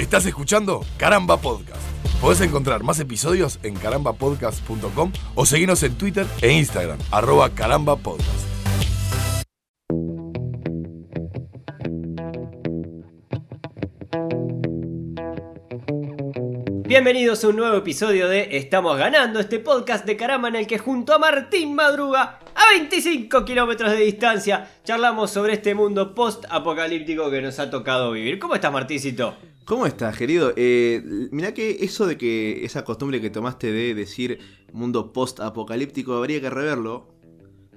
Estás escuchando Caramba Podcast. Podés encontrar más episodios en carambapodcast.com o seguirnos en Twitter e Instagram, arroba carambapodcast. Bienvenidos a un nuevo episodio de Estamos ganando, este podcast de caramba en el que junto a Martín Madruga, a 25 kilómetros de distancia, charlamos sobre este mundo post-apocalíptico que nos ha tocado vivir. ¿Cómo estás, Martíncito? ¿Cómo estás, querido? Eh, mirá que eso de que esa costumbre que tomaste de decir mundo post-apocalíptico habría que reverlo.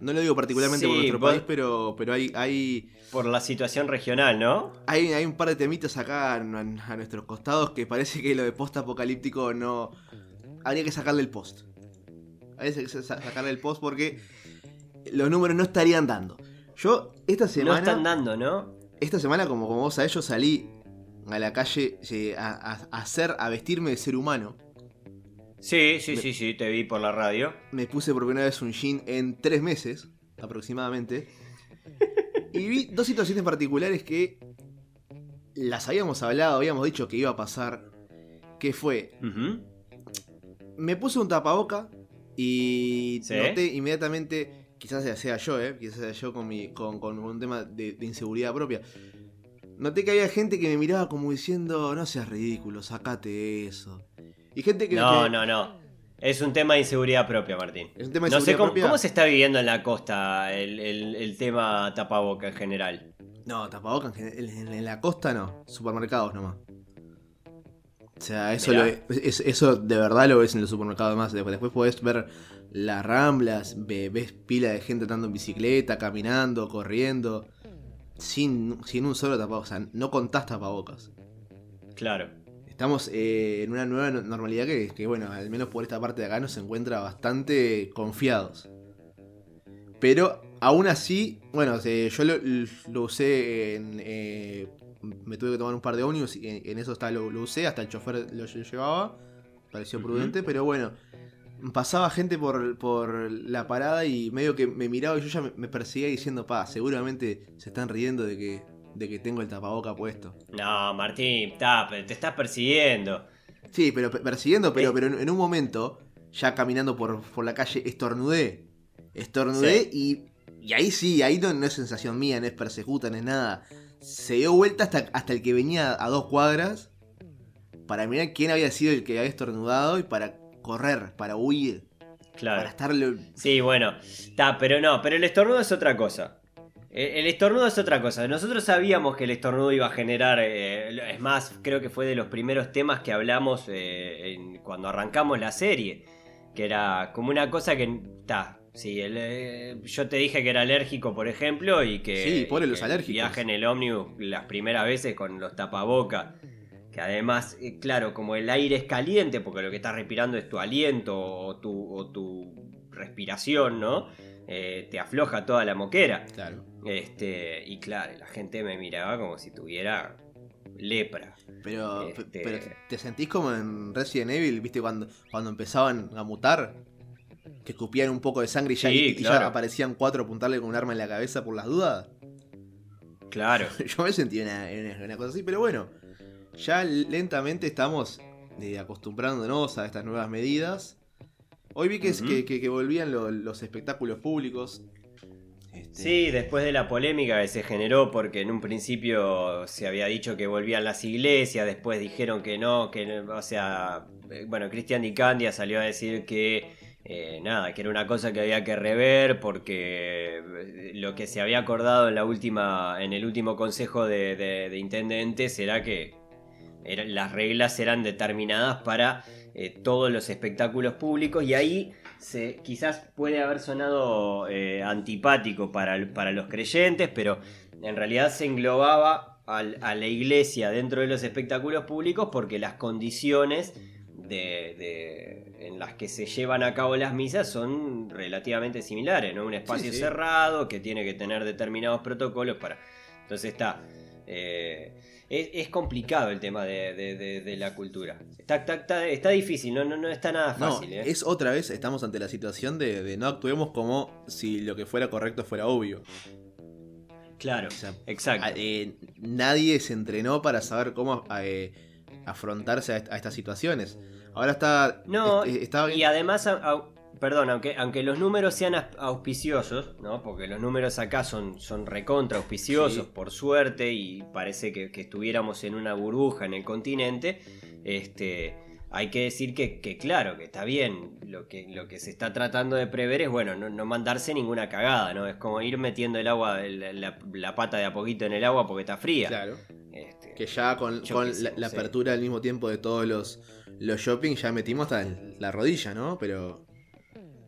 No lo digo particularmente por nuestro país, pero, pero hay, hay, Por la situación regional, ¿no? hay, hay un par de temitas acá a, a nuestros costados que parece que lo de post-apocalíptico no... Habría que sacarle el post. Habría que sa- sacarle el post porque los números no estarían dando. Yo esta No semana... están dando, ¿no? Esta semana, como, como vos sabés, yo salí a la calle a, a- a hacer, a vestirme de ser humano. Sí, sí, sí, sí, te vi por la radio. Me puse por primera vez un jean en tres meses, aproximadamente. Y vi dos situaciones particulares que las habíamos hablado, habíamos dicho que iba a pasar. Que fue, me puse un tapaboca y Sí. noté inmediatamente, quizás sea yo, eh, quizás sea yo con, mi, con, con un tema de, de inseguridad propia. Noté que había gente que me miraba como diciendo, no seas ridículo, sacate eso. Y gente que... No, que- no, no. Es un tema de inseguridad propia, Martín. Es un tema de No sé cómo, propia. cómo se está viviendo en la costa el, el- el tema tapaboca en general. No, tapabocas en, en- en la costa no, supermercados nomás. O sea, eso, lo- es- eso de verdad lo ves en los supermercados más. Después, después podés ver las ramblas, ve- ves pila de gente andando en bicicleta, caminando, corriendo, sin, sin un solo tapabocas. O sea, no contás tapabocas. Claro. Estamos eh, en una nueva no- normalidad que, que, bueno, al menos por esta parte de acá nos encuentra bastante confiados. Pero aún así, bueno, eh, yo lo, lo usé en... eh, me tuve que tomar un par de ómnibus y en, en eso está, lo, lo usé, hasta el chofer lo, lle- llevaba. Pareció prudente, pero bueno. Pasaba gente por, por la parada y medio que me miraba y yo ya me, perseguía diciendo, pa, seguramente se están riendo de que, de que tengo el tapaboca puesto. No, Martín, pero te estás persiguiendo. Sí, pero pe- persiguiendo, pero, Eh. pero en, en un momento, ya caminando por, por la calle, estornudé. Estornudé y, y ahí sí, ahí no, no es sensación mía, no es persecuta, no es nada. Se dio vuelta hasta, hasta el que venía a dos cuadras para mirar quién había sido el que había estornudado y para correr, para huir, para Claro. estarle... Sí, bueno, ta, pero no, pero el estornudo es otra cosa. El, el estornudo es otra cosa. Nosotros sabíamos que el estornudo iba a generar. eh, es más, creo que fue de los primeros temas que hablamos eh, en- cuando arrancamos la serie. Que era como una cosa que. Ta, sí, el, eh, yo te dije que era alérgico, por ejemplo, y que. Sí, los alérgicos. Viaje en el ómnibus las primeras veces con los tapabocas. Que además, eh, claro, como el aire es caliente, porque lo que estás respirando es tu aliento o tu, o tu respiración, ¿no? Eh, te afloja toda la moquera. Claro. Este, y claro, la gente me miraba como si tuviera lepra. Pero, Este- pero te sentís como en Resident Evil, ¿viste? Cuando, cuando empezaban a mutar, que escupían un poco de sangre y ya, Sí, y- y ya claro. aparecían cuatro a apuntarle con un arma en la cabeza por las dudas. Claro. Yo me sentí una, una- una cosa así, pero bueno, ya lentamente estamos eh, acostumbrándonos a estas nuevas medidas. Hoy vi que, es- Ujú. que, que- que volvían lo- los espectáculos públicos. Este, Sí, después de la polémica que se generó, porque en un principio se había dicho que volvían las iglesias, después dijeron que no, que o sea, eh, bueno, Cristian Di Candia salió a decir que eh, nada, que era una cosa que había que rever porque lo que se había acordado en la última, en el último consejo de, de- de intendentes era que las reglas eran determinadas para eh, todos los espectáculos públicos y ahí se, quizás puede haber sonado eh, antipático para, para los creyentes, pero en realidad se englobaba al- a la iglesia dentro de los espectáculos públicos porque las condiciones de, de- en las que se llevan a cabo las misas son relativamente similares, ¿no? Un espacio sí. cerrado que tiene que tener determinados protocolos para... Entonces está... eh, es, es complicado el tema de, de- de- de la cultura. Está, está, está- difícil, no, no, no está nada No, fácil. ¿eh? es otra vez, estamos ante la situación de, no actuemos como si lo que fuera correcto fuera obvio. Claro, O sea, exacto. eh, nadie se entrenó para saber cómo eh, afrontarse a, a estas situaciones. Ahora está. No, est- está y además, a- a- perdón, aunque, aunque los números sean auspiciosos, ¿no? Porque los números acá son, son recontra auspiciosos, Sí. por suerte, y parece que, que estuviéramos en una burbuja en el continente. Este. Hay que decir que, que claro, que está bien. Lo que, lo que se está tratando de prever es, bueno, no, no mandarse ninguna cagada, ¿no? Es como ir metiendo el agua, la, la- la pata de a poquito en el agua porque está fría. Claro. Este, Que ya con, con sé, la, apertura al mismo tiempo de todos los, los shopping ya metimos hasta la rodilla, ¿no? Pero.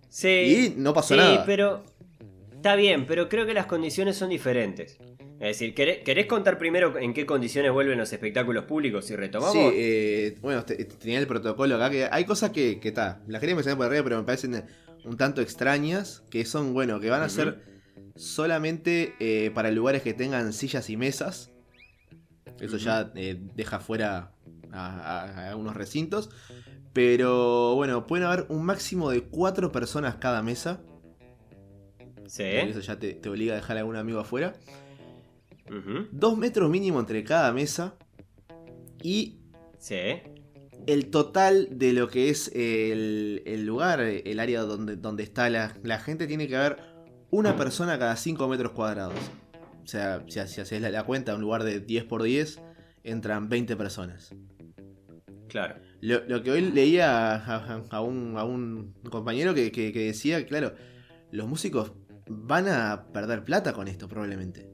Sí, Y no pasó sí, nada. pero está bien, pero creo que las condiciones son diferentes. Es decir, ¿querés, querés contar primero en qué condiciones vuelven los espectáculos públicos y retomamos? Sí, eh, bueno, te- tenía el protocolo acá que hay cosas que, que está. Las quería mencionar por arriba, pero me parecen un tanto extrañas. Que son, bueno, que van a ser solamente eh, para lugares que tengan sillas y mesas. Eso ya eh, deja fuera a, a- a unos recintos. Pero bueno, pueden haber un máximo de cuatro personas cada mesa. sí. porque Eso ya te, te obliga a dejar a algún amigo afuera. Dos metros mínimo entre cada mesa. Y Sí. el total de lo que es el, el lugar, el área donde, donde está la, la gente, tiene que haber una persona cada 5 metros cuadrados. O sea, si, si haces la, la cuenta, un lugar de 10 por 10, entran 20 personas. Claro. Lo, lo que hoy leía a, un, a un compañero que, que- que decía, claro, los músicos van a perder plata con esto probablemente.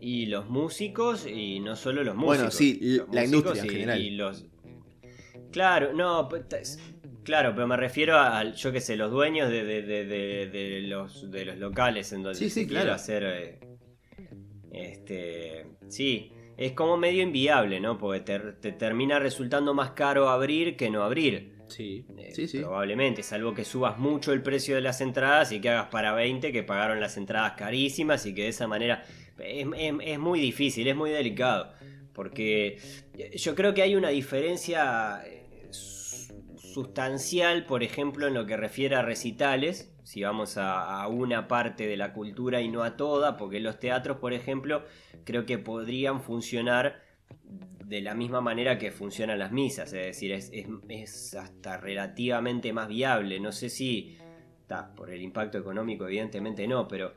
Y los músicos, y no solo los músicos. Bueno, sí, la músicos industria en y- general. y los... Claro, no, claro, pero me refiero a, yo qué sé, los dueños de, de- de- los, de los locales en donde Sí, sí, claro. hacer... eh, este, sí, es como medio inviable, ¿no? Porque te, te termina resultando más caro abrir que no abrir. Sí, Eh, sí, sí. Probablemente, salvo que subas mucho el precio de las entradas y que hagas para 20 que pagaron las entradas carísimas y que de esa manera es, es- es muy difícil, es muy delicado. Porque yo creo que hay una diferencia eh, su- sustancial, por ejemplo, en lo que refiere a recitales, si vamos a, una parte de la cultura y no a toda, porque los teatros, por ejemplo, creo que podrían funcionar de la misma manera que funcionan las misas, es decir, es, es- hasta relativamente más viable. No sé si, ta, por el impacto económico, evidentemente no, pero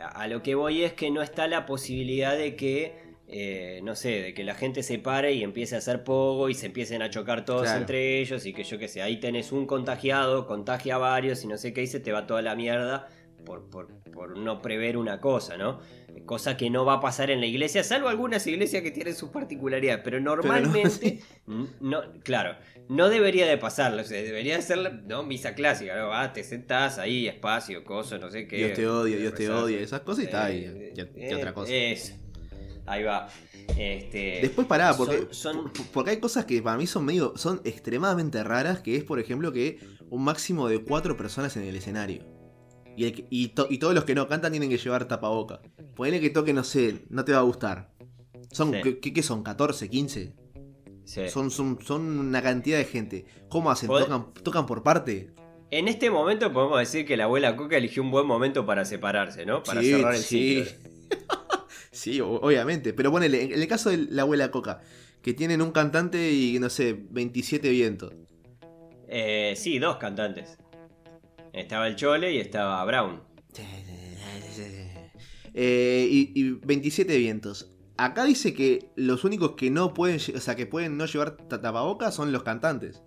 a lo que voy es que no está la posibilidad de que, eh, no sé, de que la gente se pare y empiece a hacer pogo y se empiecen a chocar todos Claro. entre ellos y que yo qué sé, ahí tenés un contagiado, contagia a varios y no sé qué, y se te va toda la mierda. Por, por- por no prever una cosa, ¿no? Cosa que no va a pasar en la iglesia, salvo algunas iglesias que tienen sus particularidades, pero normalmente, no, claro, no debería de pasarlo, o sea, debería ser no, misa clásica, ¿no? Ah, te sentás ahí, espacio, cosa, no sé qué. Dios te odia, Dios te odia, esas cosas y está ahí. Eh, y, y eh, otra cosa. Eso. Ahí va. Este, Después pará, porque, son- son- p- porque hay cosas que para mí son medio, son extremadamente raras, que es por ejemplo que un máximo de cuatro personas en el escenario. Y, el que- y, to- y todos los que no cantan tienen que llevar tapaboca. Ponele que toque, no sé, no te va a gustar. Son, Sí. ¿qué, son? ¿14, 15? sí. Son, son, son una cantidad de gente. ¿Cómo hacen? ¿Tocan, tocan por parte? En este momento podemos decir que la abuela Coca eligió un buen momento para separarse, ¿no? Para Sí, cerrar el sí. ciclo. Sí, obviamente. Pero ponele, en el caso de la abuela Coca, que tienen un cantante y no sé, 27 vientos. Eh, sí, dos cantantes. Estaba el Chole y estaba Brown. Eh, y, y 27 vientos. Acá dice que los únicos que no pueden, o sea, que pueden no llevar ta- tapabocas son los cantantes.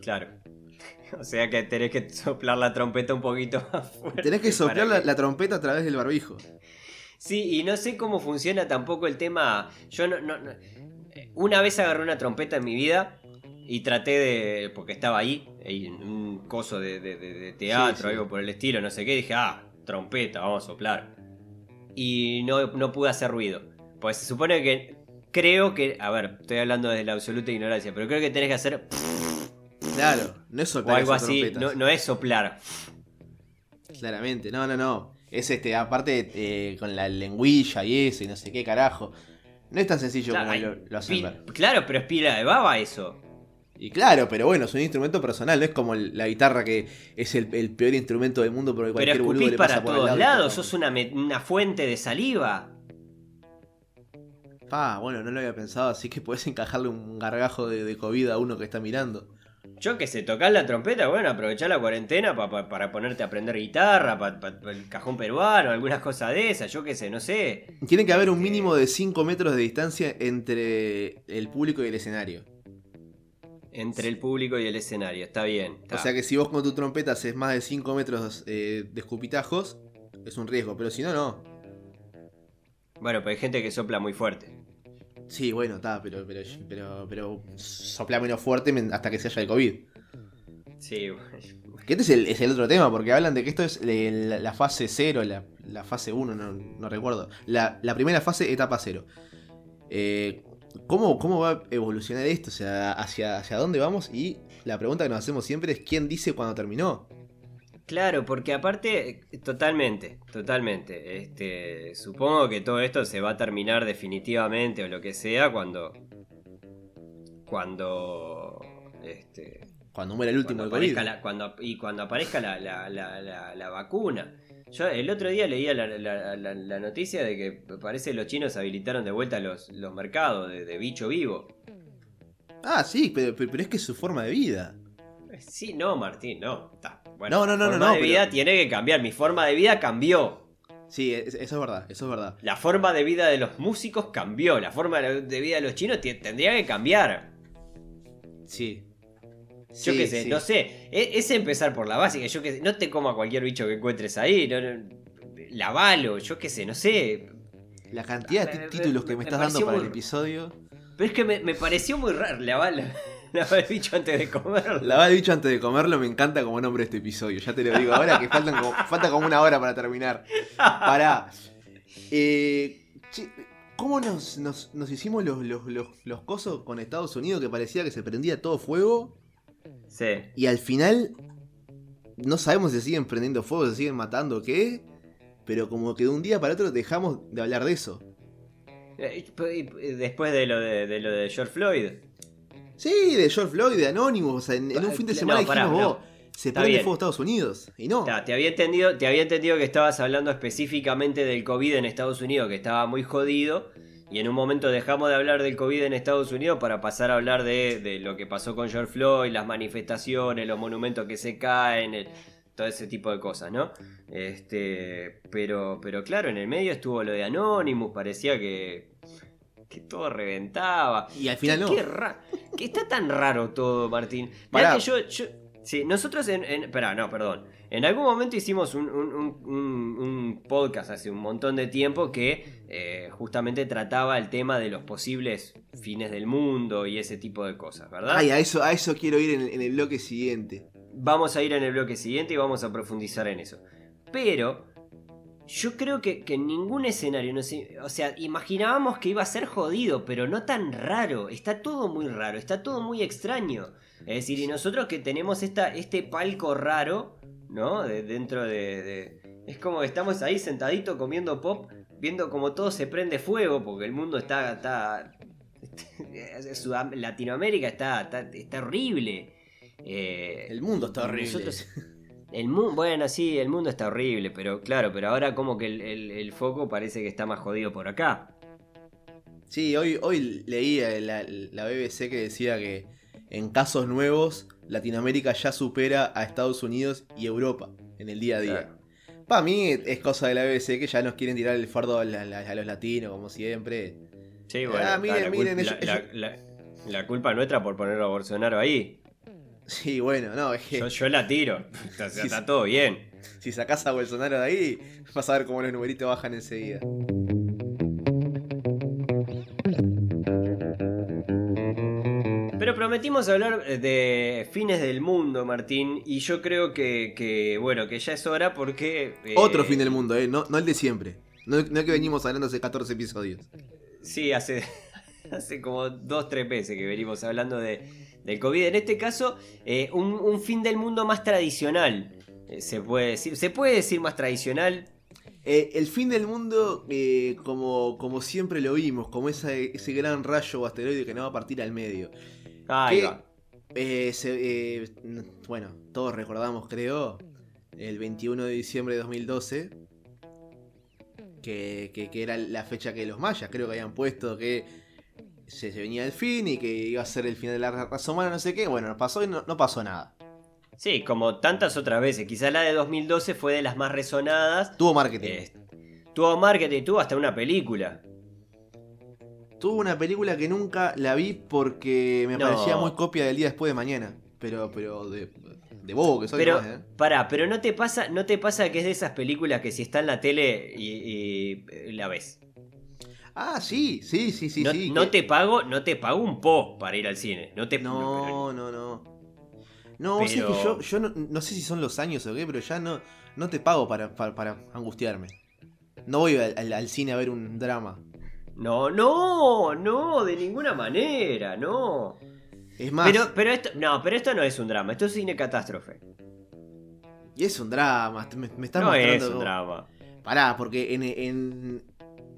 Claro. O sea que tenés que soplar la trompeta un poquito más fuerte. Tenés que soplar la, que- la trompeta a través del barbijo. Sí, y no sé cómo funciona tampoco el tema. Yo no, no- no- Una vez agarré una trompeta en mi vida y traté de. porque estaba ahí, en un coso de, de- teatro, Sí, sí. algo por el estilo, no sé qué. Dije, ah, trompeta, vamos a soplar. Y no, no pude hacer ruido. Pues se supone que. Creo que. A ver, estoy hablando desde la absoluta ignorancia, pero creo que tenés que hacer. Claro, no es O soplar algo esas así. no es soplar. Claramente, no, no, no. Es este, aparte eh, con la lengüilla y eso y no sé qué carajo. No es tan sencillo Claro, como hay lo, lo hacen pi- ver. claro, pero es pila de baba eso. Y claro, pero bueno, es un instrumento personal, no es como el- la guitarra que es el, el peor instrumento del mundo porque Pero cualquier boludo escupís le pasa para por todos lado y lados, sos una, fuente de saliva. Pa, bueno, no lo había pensado, así que puedes encajarle un gargajo de, de COVID a uno que está mirando. Yo que sé, tocás la trompeta, bueno, aprovechar la cuarentena pa- pa- para ponerte a aprender guitarra, para el cajón peruano, algunas cosas de esas, yo qué sé, no sé. Tiene que haber un mínimo de 5 metros de distancia entre el público y el escenario. Entre el público y el escenario, está bien. está. O sea que si vos con tu trompeta haces más de 5 metros eh, de escupitajos, es un riesgo, pero si no, no. Bueno, pero hay gente que sopla muy fuerte. Sí, bueno, está, pero, pero, pero, pero sopla menos fuerte hasta que se haya el COVID. Sí, Que este es el, es el otro tema, porque hablan de que esto es eh, la, la fase 0, la, la fase 1, no, no recuerdo. La, la primera fase, etapa 0. Eh, ¿cómo, ¿Cómo va a evolucionar esto? O sea, hacia, ¿hacia dónde vamos? Y la pregunta que nos hacemos siempre es ¿quién dice cuándo terminó? Claro, porque aparte, eh, totalmente, totalmente. Este, supongo que todo esto se va a terminar definitivamente o lo que sea cuando. Cuando. Este. Cuando muera el último cuando aparezca la, cuando, y cuando aparezca la, la- la- vacuna. Yo el otro día leía la, noticia de que parece los chinos habilitaron de vuelta los, los mercados de, de bicho vivo. Ah, sí, pero, pero- pero es que es su forma de vida. Sí, no, Martín, no. Está. Bueno, No, no, no, la no, forma no, de pero- vida tiene que cambiar. Mi forma de vida cambió. Sí, es- eso es verdad, eso es verdad. La forma de vida de los músicos cambió. La forma de vida de los chinos tendría que cambiar. Sí. Yo Sí, qué sé, sí. no sé. E- Es, empezar por la básica. Yo qué sé, no te coma cualquier bicho que encuentres ahí. No, no, lavalo, yo qué sé, no sé. La cantidad de ti- títulos que me- estás dando para el episodio. Pero es que me, me pareció muy raro lavar, lavar el bicho antes de comerlo. Lavar el bicho antes de comerlo me encanta como nombre este episodio. Ya te lo digo ahora que faltan como, falta como una hora para terminar. Pará. Eh, che, ¿Cómo nos, nos- nos hicimos los, los, los, los cosos con Estados Unidos que parecía que se prendía todo fuego? Sí. Y al final no sabemos si siguen prendiendo fuego, si siguen matando o qué. Pero como que de un día para otro dejamos de hablar de eso. Eh, Después de lo de, de lo de George Floyd. Sí, de George Floyd, de Anonymous. En, en un fin de No, semana pará, dijimos, no. vos, se Está prende bien. fuego Estados Unidos. Y no. Ta, te había entendido, te había entendido que estabas hablando específicamente del COVID en Estados Unidos, que estaba muy jodido. Y en un momento dejamos de hablar del COVID en Estados Unidos para pasar a hablar de, de lo que pasó con George Floyd, las manifestaciones, los monumentos que se caen, el- todo ese tipo de cosas, ¿no? Este, pero, pero claro, en el medio estuvo lo de Anonymous, parecía que, que todo reventaba. Y al final Qué- no. qué que está tan raro todo, Martín. Mirá que yo, yo- sí, nosotros en, en- espera, no, perdón. En algún momento hicimos un, un- un- un- un podcast hace un montón de tiempo que eh, justamente trataba el tema de los posibles fines del mundo y ese tipo de cosas, ¿verdad? Ay, a eso, a eso quiero ir en el, en el bloque siguiente. Vamos a ir en el bloque siguiente y vamos a profundizar en eso. Pero yo creo que, que en ningún escenario, no sé, o sea, imaginábamos que iba a ser jodido, pero no tan raro. Está todo muy raro, está todo muy extraño. Es decir, y nosotros que tenemos esta, este palco raro, ¿no? De- dentro de, de- Es como que estamos ahí sentaditos comiendo pop, viendo como todo se prende fuego, porque el mundo está... está Latinoamérica está, está, está horrible. Eh, El mundo está horrible. nosotros- el mu- bueno, sí, el mundo está horrible, pero claro, pero ahora como que el, el- el foco parece que está más jodido por acá. Sí, hoy, hoy leí la, la BBC que decía que en casos nuevos Latinoamérica ya supera a Estados Unidos y Europa en el día a día. Claro. Para mí es cosa de la BBC que ya nos quieren tirar el fardo a, la- la- a los latinos, como siempre. Sí, bueno, Ah, miren, la, miren, ellos- la- la- culpa es nuestra por ponerlo a Bolsonaro ahí. Sí, bueno, no, es que Yo, yo la tiro. Está todo bien. si sacás a Bolsonaro de ahí, vas a ver cómo los numeritos bajan enseguida. Pero prometimos hablar eh, de fines del mundo, Martín, y yo creo que, que, bueno, que ya es hora porque... eh, Otro fin del mundo, ¿eh? No, no el de siempre. No, no el que venimos hablando hace 14 episodios. Sí, hace, hace como dos, tres meses que venimos hablando de, del COVID. En este caso, eh, un, un fin del mundo más tradicional. eh, se puede decir. Se puede decir más tradicional. Eh, el fin del mundo, eh, como, como siempre lo vimos, como esa- ese gran rayo o asteroide que nos va a partir al medio. Ahí ¿Qué? va. Eh, se- eh, bueno, todos recordamos, creo, el 21 de diciembre de 2012, que, que- que era la fecha que los mayas creo que habían puesto que se, se venía el fin y que iba a ser el final de la raza humana, no sé qué. Bueno, nos pasó y no, no pasó nada. Sí, como tantas otras veces. Quizás la de 2012 fue de las más resonadas. Tuvo marketing. Eh, tuvo marketing, tuvo hasta una película. Tuvo una película que nunca la vi porque me No. parecía muy copia del día después de mañana. Pero, pero de, de bobo que soy Pero, nomás, ¿eh? pará, pero no te pasa, no te pasa que es de esas películas que si está en la tele y, y, la ves. Ah, sí, sí, sí, sí, no, sí. no que- te pago, no te pago un po para ir al cine. No te No, no, no. No, vos sabés Pero- que yo, yo no, no sé si son los años o qué, pero ya no, no te pago para, para, para angustiarme. No voy al, al- al cine a ver un drama. No, no, no, de ninguna manera, no. Es más, Pero, pero esto, no, pero esto no es un drama, esto es cine catástrofe. y es un drama. Me, me estás No mostrando es un drama. Pará, porque en, en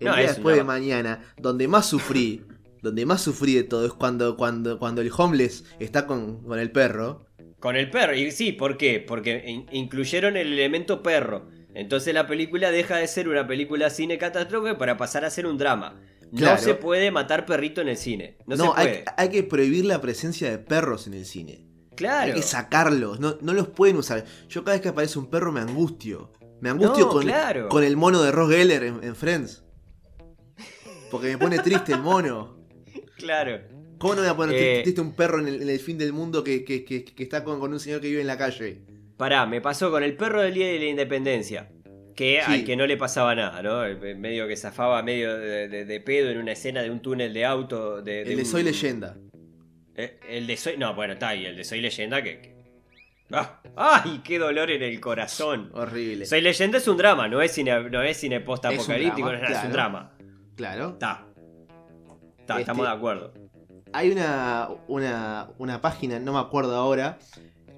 el No, día después de mañana, donde más sufrí, donde más sufrí de todo es cuando, cuando, cuando el homeless está con, con el perro. Con el perro, y sí, ¿por qué? Porque in- incluyeron el elemento perro. Entonces la película deja de ser una película cine catástrofe para pasar a ser un drama. No se puede matar perrito en el cine. No, No, se hay, puede. hay que prohibir la presencia de perros en el cine. Claro. Hay que sacarlos, no, no los pueden usar. Yo cada vez que aparece un perro me angustio. Me angustio No, con, claro. con el mono de Ross Geller en, en Friends. Porque me pone triste el mono. Claro. ¿Cómo no me voy a poner Eh. triste un perro en el, en el fin del mundo que, que- que- que está con, con un señor que vive en la calle? Pará, me pasó con el perro del Día de la Independencia. Que Sí. al que no le pasaba nada, ¿no? El- Medio que zafaba medio de, de- de pedo en una escena de un túnel de auto. De, El de un- Soy Leyenda. Eh, el de Soy. No, bueno, está ahí, el de Soy Leyenda que. ¡Ah! ¡Ay! ¡Qué dolor en el corazón! Horrible. Soy Leyenda es un drama, no es cine, no es cine post-apocalíptico, drama, no, es claro. un drama. Claro. Está. Está, Este- estamos de acuerdo. Hay una, una, una página, no me acuerdo ahora,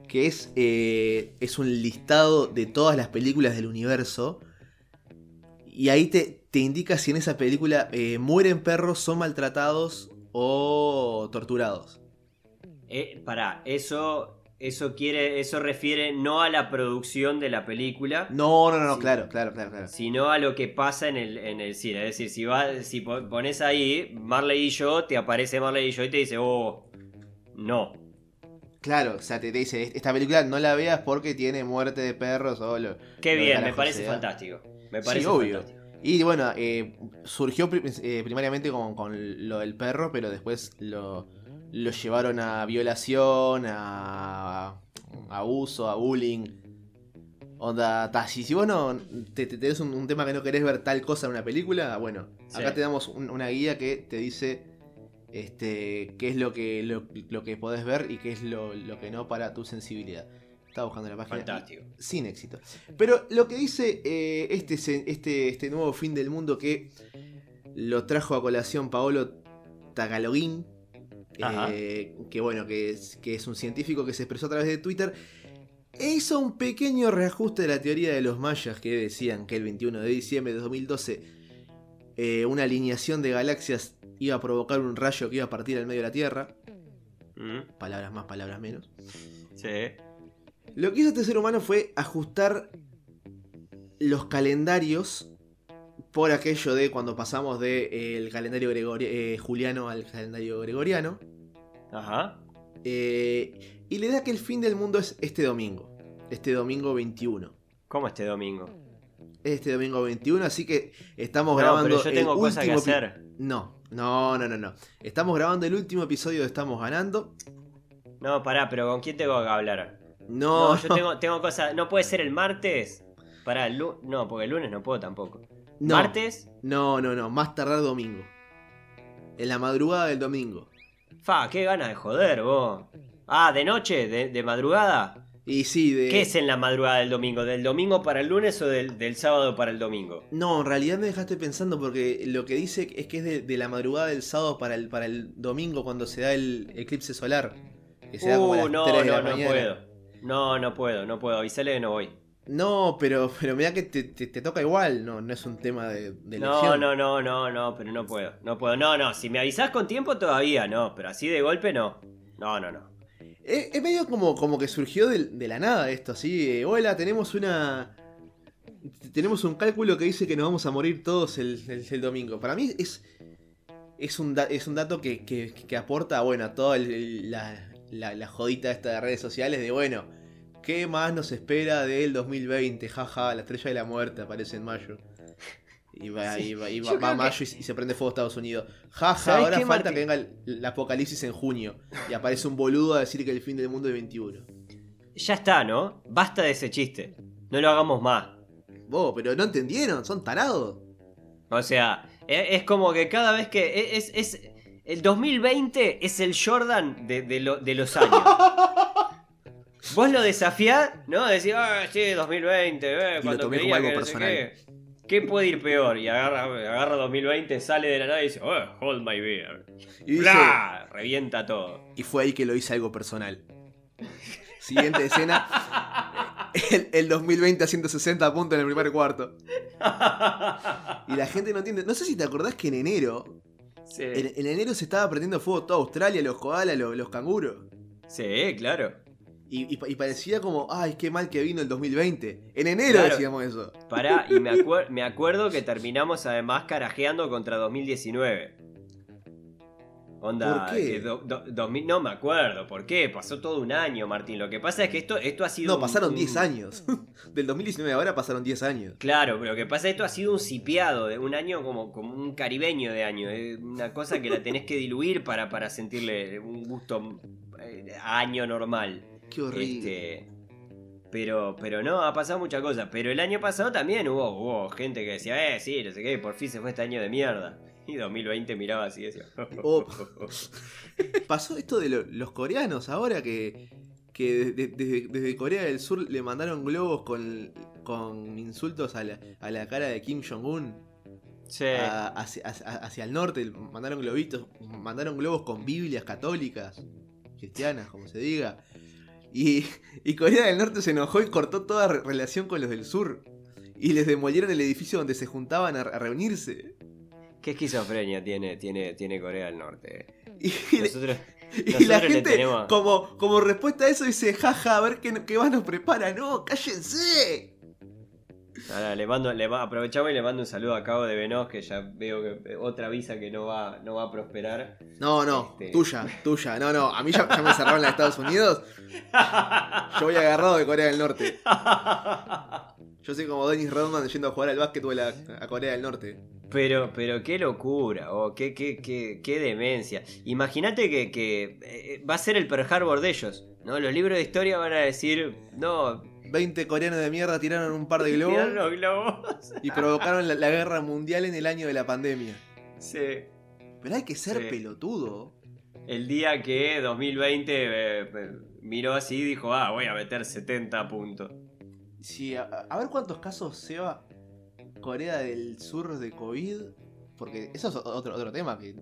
que es, eh, es un listado de todas las películas del universo. Y ahí te, te indica si en esa película eh, mueren perros, son maltratados o torturados. Eh, pará, eso. Eso quiere. Eso refiere no a la producción de la película. No, no, no, Sí. claro, claro, claro, claro. sino a lo que pasa en el, en el cine. Es decir, si, va, si po- pones ahí Marley y yo, te aparece Marley y yo y te dice, oh, no. Claro, o sea, te, te dice, esta película no la veas porque tiene muerte de perros o lo... Qué bien, me parece sea. fantástico. Me Sí, parece obvio. fantástico. Y bueno, eh, surgió eh, primariamente con, con lo del perro, pero después lo, lo llevaron a violación, a abuso, a bullying. Onda, ta, si, si vos no te, un, un tema que no querés ver tal cosa en una película, bueno, Sí. acá te damos un- una guía que te dice este qué es lo que, lo, lo que podés ver y qué es lo, lo que no para tu sensibilidad. Estaba buscando la página. Fantástico. Sin éxito. Pero lo que dice eh, este, este, este nuevo fin del mundo que lo trajo a colación Paolo Tagalogin, Ajá. Eh, que bueno, que es, que es un científico que se expresó a través de Twitter, e hizo un pequeño reajuste de la teoría de los mayas que decían que el 21 de diciembre de 2012 eh, una alineación de galaxias iba a provocar un rayo que iba a partir al medio de la Tierra. Mm, Palabras más, palabras menos. sí. Lo que hizo este ser humano fue ajustar los calendarios por aquello de cuando pasamos del calendario gregori- eh, juliano al calendario gregoriano. Ajá. eh, y le da que el fin del mundo es este domingo. Este domingo 21. ¿Cómo este domingo? Este domingo 21, así que estamos No, grabando. pero yo tengo el cosas que hacer. No, no, no, no, no. Estamos grabando el último episodio de Estamos Ganando. No, pará, pero ¿con quién tengo que hablar? No, No, yo tengo, tengo cosas. ¿No puede ser el martes? Pará, el no, porque el lunes no puedo tampoco. No, ¿Martes? No, no, no. Más tardar domingo. En la madrugada del domingo. Fa, qué ganas de joder, vos. Ah, ¿de noche? ¿De, de madrugada? Y sí, de. ¿Qué es en la madrugada del domingo? ¿Del domingo para el lunes o del, del sábado para el domingo? No, en realidad me dejaste pensando porque lo que dice es que es de, de la madrugada del sábado para el, para el domingo cuando se da el eclipse solar. Que se da como a Uh, las no, 3 de no, la no puedo. No, no puedo, no puedo. Avisale que no voy. No, pero, pero mira que te, te- te toca igual, no, no es un tema de, de No, no, no, no, no, pero no puedo. No puedo. No, no, si me avisás con tiempo todavía no, pero así de golpe no. No, no, no. Es, es medio como, como que surgió de, la nada esto, así. eh, Hola, tenemos una. tenemos un cálculo que dice que nos vamos a morir todos el, el- el domingo. Para mí es, es, un, da- es un dato que, que- que aporta, bueno, a toda el- la, la- la jodita esta de redes sociales de, bueno, ¿qué más nos espera del 2020? Jaja, la estrella de la muerte aparece en mayo. Y va, Sí, y va- y yo va- va creo a que- mayo y, se prende fuego Estados Unidos. Jaja, ¿Sabes ahora qué, falta Martín? que venga el, el apocalipsis en junio. Y aparece un boludo a decir que el fin del mundo es 21. Ya está, ¿no? Basta de ese chiste. No lo hagamos más. Vos, pero no entendieron, son tarados. O sea, e- es como que cada vez que. e- Es, es, el 2020 es el Jordan de, de lo- de los años. Vos lo desafiás, ¿no? Decís, ah, sí, 2020, eh, lo cuando tomé creía como algo que no sé personal. qué. ¿Qué puede ir peor? Y agarra, agarra 2020, sale de la nada y dice, oh, hold my beer. Y, dice, ¡Bla! Revienta todo. y fue ahí que lo hice algo personal. Siguiente escena. El, el 2020 a 160 puntos en el primer cuarto. Y la gente no entiende. No sé si te acordás que en enero. Sí, En, en enero se estaba prendiendo fuego toda Australia, los koalas, los, los canguros. sí claro. Y, y pa- y parecía como, ay, qué mal que vino el 2020. En enero Claro. decíamos eso. Pará, y me, acuer- me acuerdo que terminamos además carajeando contra 2019. Onda, ¿Por qué? que do- do- 2000 no me acuerdo, ¿por qué? Pasó todo un año, Martín. Lo que pasa es que esto, esto ha sido. No, un- pasaron un- 10 años. Del 2019 a ahora pasaron 10 años. Claro, pero lo que pasa es que esto ha sido un cipiado de un año como, como un caribeño de año. Es una cosa que la tenés que diluir para, para sentirle un gusto eh, a año normal. Qué horrible. Este, pero, pero no, ha pasado muchas cosas. Pero el año pasado también hubo, hubo gente que decía, eh, sí, no sé qué, por fin se fue este año de mierda. Y 2020 miraba así y decía, Oh. Pasó esto de lo- los coreanos ahora que, que de- de- desde, desde Corea del Sur le mandaron globos con, con insultos a la, a la cara de Kim Jong-un sí. a- hacia, hacia- hacia el norte. Mandaron globitos, mandaron globos con Biblias católicas, cristianas, como se diga. Y, y Corea del Norte se enojó y cortó toda re- relación con los del sur. Y les demolieron el edificio donde se juntaban a, a reunirse. ¿Qué esquizofrenia tiene, tiene, tiene Corea del Norte? Y, y- Nosotros, Y Nosotros la gente, tenemos- como, como respuesta a eso, dice, jaja, a ver qué, qué más nos prepara. No, cállense. Ahora le mando, le aprovechamos y le mando un saludo a Cabo de Venos, que ya veo que eh, otra visa que no va, no va a prosperar. No, no, Este- tuya, tuya. No, no, a mí ya, ya me cerraron la de Estados Unidos. Yo voy agarrado de Corea del Norte. Yo soy como Dennis Rodman yendo a jugar al básquetbol a, a Corea del Norte. Pero, pero qué locura, oh, qué, qué, qué, qué demencia. Imagínate que, que, eh, va a ser el Pearl Harbor de ellos, ¿no? Los libros de historia van a decir, no, 20 coreanos de mierda tiraron un par de globos tiran los globos. y provocaron la, la guerra mundial en el año de la pandemia. Sí. Pero hay que ser Sí. pelotudo. El día que 2020 eh, eh, miró así y dijo, ah, voy a meter 70 puntos. Sí, a, a ver cuántos casos se va Corea del Sur de COVID. Porque eso es otro, otro tema. que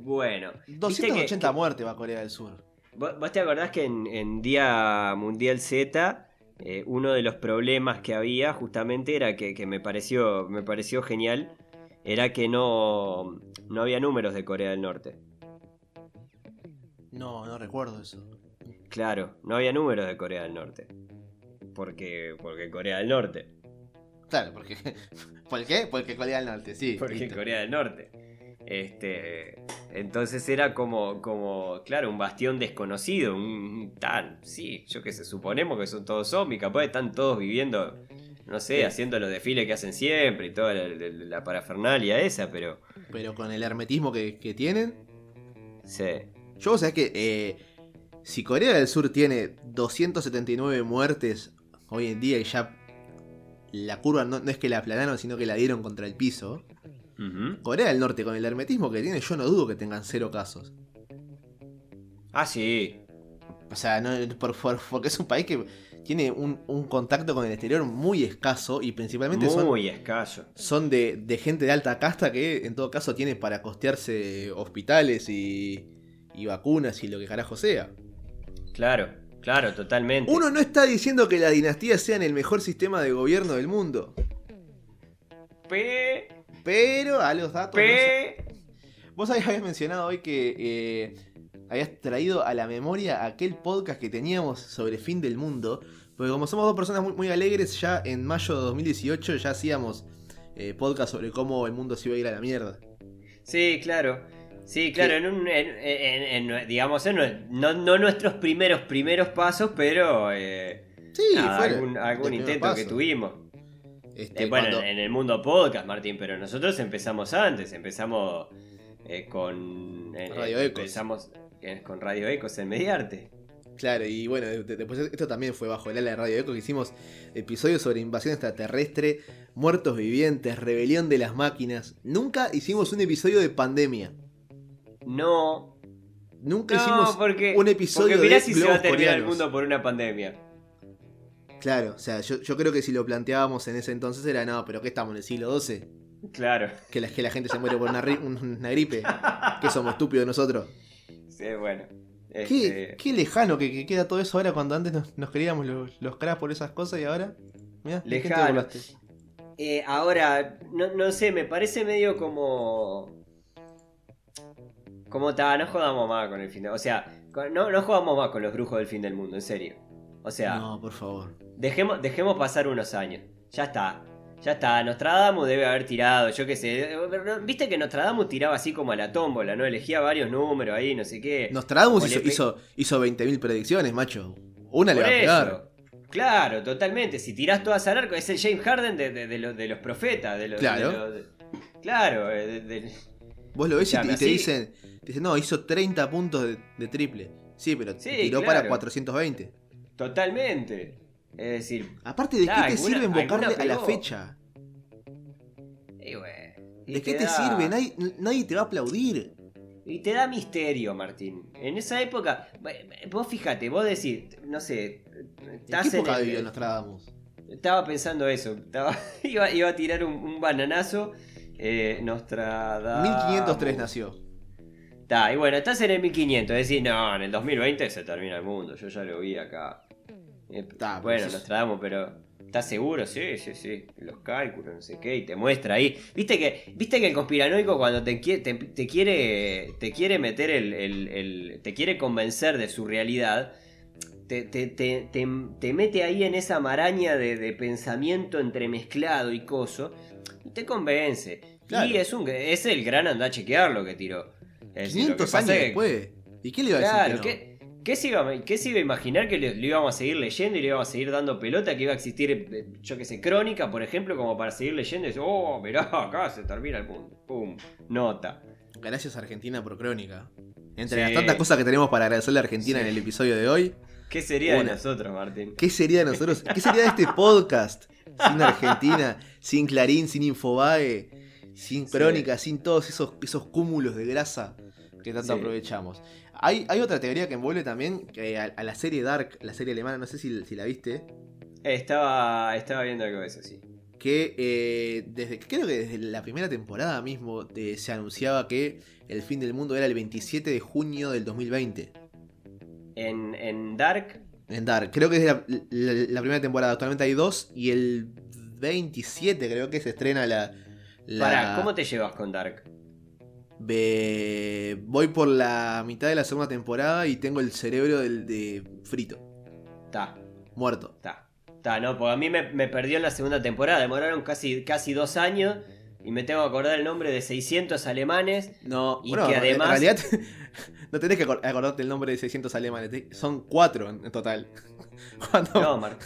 Bueno, ¿viste 280 que- muertes va Corea del Sur. ¿Vos, vos te acordás que en, en Día Mundial Z, eh, uno de los problemas que había justamente era que, que me, pareció, me pareció genial, era que no, no había números de Corea del Norte. No, no recuerdo eso. Claro, no había números de Corea del Norte. Porque, porque Corea del Norte. Claro, porque. ¿Por qué? Porque Corea del Norte, sí. Porque listo. Corea del Norte. Este, entonces era como, como, claro, un bastión desconocido, un tan, sí, yo que sé, suponemos que son todos zombies, capaz están todos viviendo, no sé, Sí. haciendo los desfiles que hacen siempre y toda la, la- la parafernalia esa, pero, Pero con el hermetismo que, que tienen. sí, Yo, vos sabés que. eh, si Corea del Sur tiene 279 muertes hoy en día y ya. La curva no, no es que la aplanaron, sino que la dieron contra el piso. Corea del Norte, con el hermetismo que tiene, yo no dudo que tengan cero casos. Ah, sí, O sea, no, por- por- porque es un país que tiene un, un contacto con el exterior muy escaso y principalmente son, muy escaso. son de, de gente de alta casta que en todo caso tiene para costearse hospitales y, y vacunas y lo que carajo sea. Claro, claro, totalmente. Uno no está diciendo que las dinastías sean el mejor sistema de gobierno del mundo, Pe, pero a los datos... no pe. Vos habías mencionado hoy que eh, habías traído a la memoria aquel podcast que teníamos sobre fin del mundo, Porque como somos dos personas muy, muy alegres, ya en mayo de 2018 ya hacíamos eh, podcast sobre cómo el mundo se iba a ir a la mierda. Sí, claro. Sí, claro, en un, en, en- en- digamos, no, no nuestros primeros primeros pasos, pero eh, Sí, nada, algún, algún intento que tuvimos. Este, Eh, bueno, cuando- en, el mundo podcast, Martín, pero nosotros empezamos antes, empezamos eh, con eh, Radio Ecos. Empezamos con Radio Ecos en Mediarte. Claro, y bueno, de- de- después esto también fue bajo el ala de Radio Eco, que hicimos episodios sobre invasión extraterrestre, muertos vivientes, rebelión de las máquinas. Nunca hicimos un episodio de pandemia. No, Nunca no, hicimos porque, un episodio porque mirá de si se va a terminar el mundo por una pandemia. Claro, o sea, yo, yo creo que si lo planteábamos en ese entonces era, no, pero ¿qué estamos en el siglo XII? Claro. Que la, que la gente se muere por una, ri- una gripe. que somos estúpidos nosotros. Sí, bueno. Qué, Este, qué lejano que, que queda todo eso ahora cuando antes nos, nos queríamos los, los por esas cosas y ahora... Mirá, ¿de qué te Lejano. eh, ahora, no, no sé, me parece medio como. Como está, no jodamos más con el fin de. O sea, con- no, no jodamos más con los brujos del fin del mundo, en serio. O sea, No, por favor. dejemos, dejemos pasar unos años. Ya está. Ya está. Nostradamus debe haber tirado, yo qué sé. Viste que Nostradamus tiraba así como a la tómbola, ¿no? Elegía varios números ahí, no sé qué. Nostradamus hizo, pe- hizo, hizo 20.000 predicciones, macho. Una le va a pegar. eso. Claro, totalmente. Si tirás todas al arco, es el James Harden de, de- de los, de los profetas. De los, Claro. los- claro, eh, Vos lo ves y te, y dicen, te dicen, no, hizo 30 puntos de, de triple. Sí, pero Sí, tiró claro. para 420. Totalmente. Es decir, Aparte, ¿de Ah, qué te alguna- sirve invocarle a la fecha? y bueno, y ¿De qué te da- sirve? Nadie, nadie te va a aplaudir. Y te da misterio, Martín. En esa época, vos fíjate, vos decís, no sé, ¿En estás qué en época el- vivió Nostradamus? Estaba pensando eso. Estaba, iba, iba a tirar un, un bananazo. Eh, Nostradamus. 1503 nació. Está, y bueno, estás en el 1500. Es decir, no, en el 2020 se termina el mundo. Yo ya lo vi acá. Eh, pero bueno, sos- Nostradamus, pero. ¿Estás seguro? Sí, sí, sí. Los cálculos, no sé qué. Y te muestra ahí. Viste que, viste que el conspiranoico cuando te, te, te quiere. Te quiere meter el, el- el- Te quiere convencer de su realidad. Te, te- te- te- te mete ahí en esa maraña de, de pensamiento entremezclado y coso. Y te convence. Claro. Y es un es el gran anda a chequear lo que tiró. Es decir, lo que 500 pasa años es que- después. ¿Y qué le iba a decir? Claro, que no? ¿qué, qué se iba, a- qué se iba a imaginar que le, le íbamos a seguir leyendo y le íbamos a seguir dando pelota? Que iba a existir, eh, yo qué sé, crónica, por ejemplo, como para seguir leyendo y decir, oh, mirá, acá se termina el mundo. Pum, nota. Gracias Argentina por crónica. Entre Sí. las tantas cosas que tenemos para agradecerle a Argentina Sí. en el episodio de hoy, ¿Qué sería de nosotros, Martín? ¿qué sería de nosotros? ¿Qué sería de este podcast? Sin Argentina, sin Clarín, sin Infobae, sin Sí. crónica, sin todos esos, esos cúmulos de grasa que tanto Sí. aprovechamos. Hay, hay otra teoría que envuelve también a, a la serie Dark, la serie alemana, no sé si, si la viste, Eh, estaba, estaba viendo algo de eso, sí. que eh, desde creo que desde la primera temporada mismo se anunciaba que el fin del mundo era el 27 de junio del 2020. En, en Dark, En Dark, creo que es la, la- la primera temporada, actualmente hay dos y el 27 creo que se estrena la... la pará, ¿cómo te llevas con Dark? Ve- Voy por la mitad de la segunda temporada y tengo el cerebro del, de frito, Ta, muerto. ta, ta, no, porque a mí me, me perdió en la segunda temporada. Demoraron casi, casi dos años y me tengo que acordar el nombre de 600 alemanes. No, Y bueno, que además- en realidad no tenés que acor- acordarte el nombre de 600 alemanes, son cuatro en total. Cuando- No, Mar-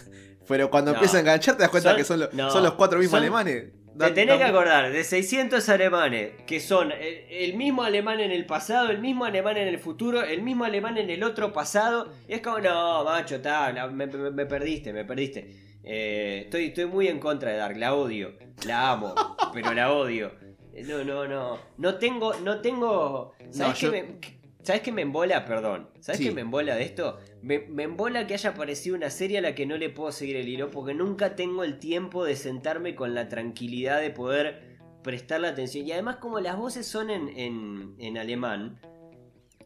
pero cuando No. empieza a enganchar te das cuenta Son- que son, lo- no. son los cuatro mismos Son- alemanes. Te tenés que acordar de 600 alemanes que son el, el mismo alemán en el pasado, el mismo alemán en el futuro, el mismo alemán en el otro pasado. Y es como, no, macho, está, la- me, me- me perdiste, me perdiste. Eh, estoy, estoy muy en contra de Dark, la odio, la amo, pero la odio. Eh, No, no, no. No tengo, no tengo. ¿Sabes No, me, ¿Sabes qué me embola? Perdón. ¿Sabes Sí. qué me embola de esto? Me, me embola que haya aparecido una serie a la que no le puedo seguir el hilo porque nunca tengo el tiempo de sentarme con la tranquilidad de poder prestarle atención. Y además, como las voces son en, en, en alemán,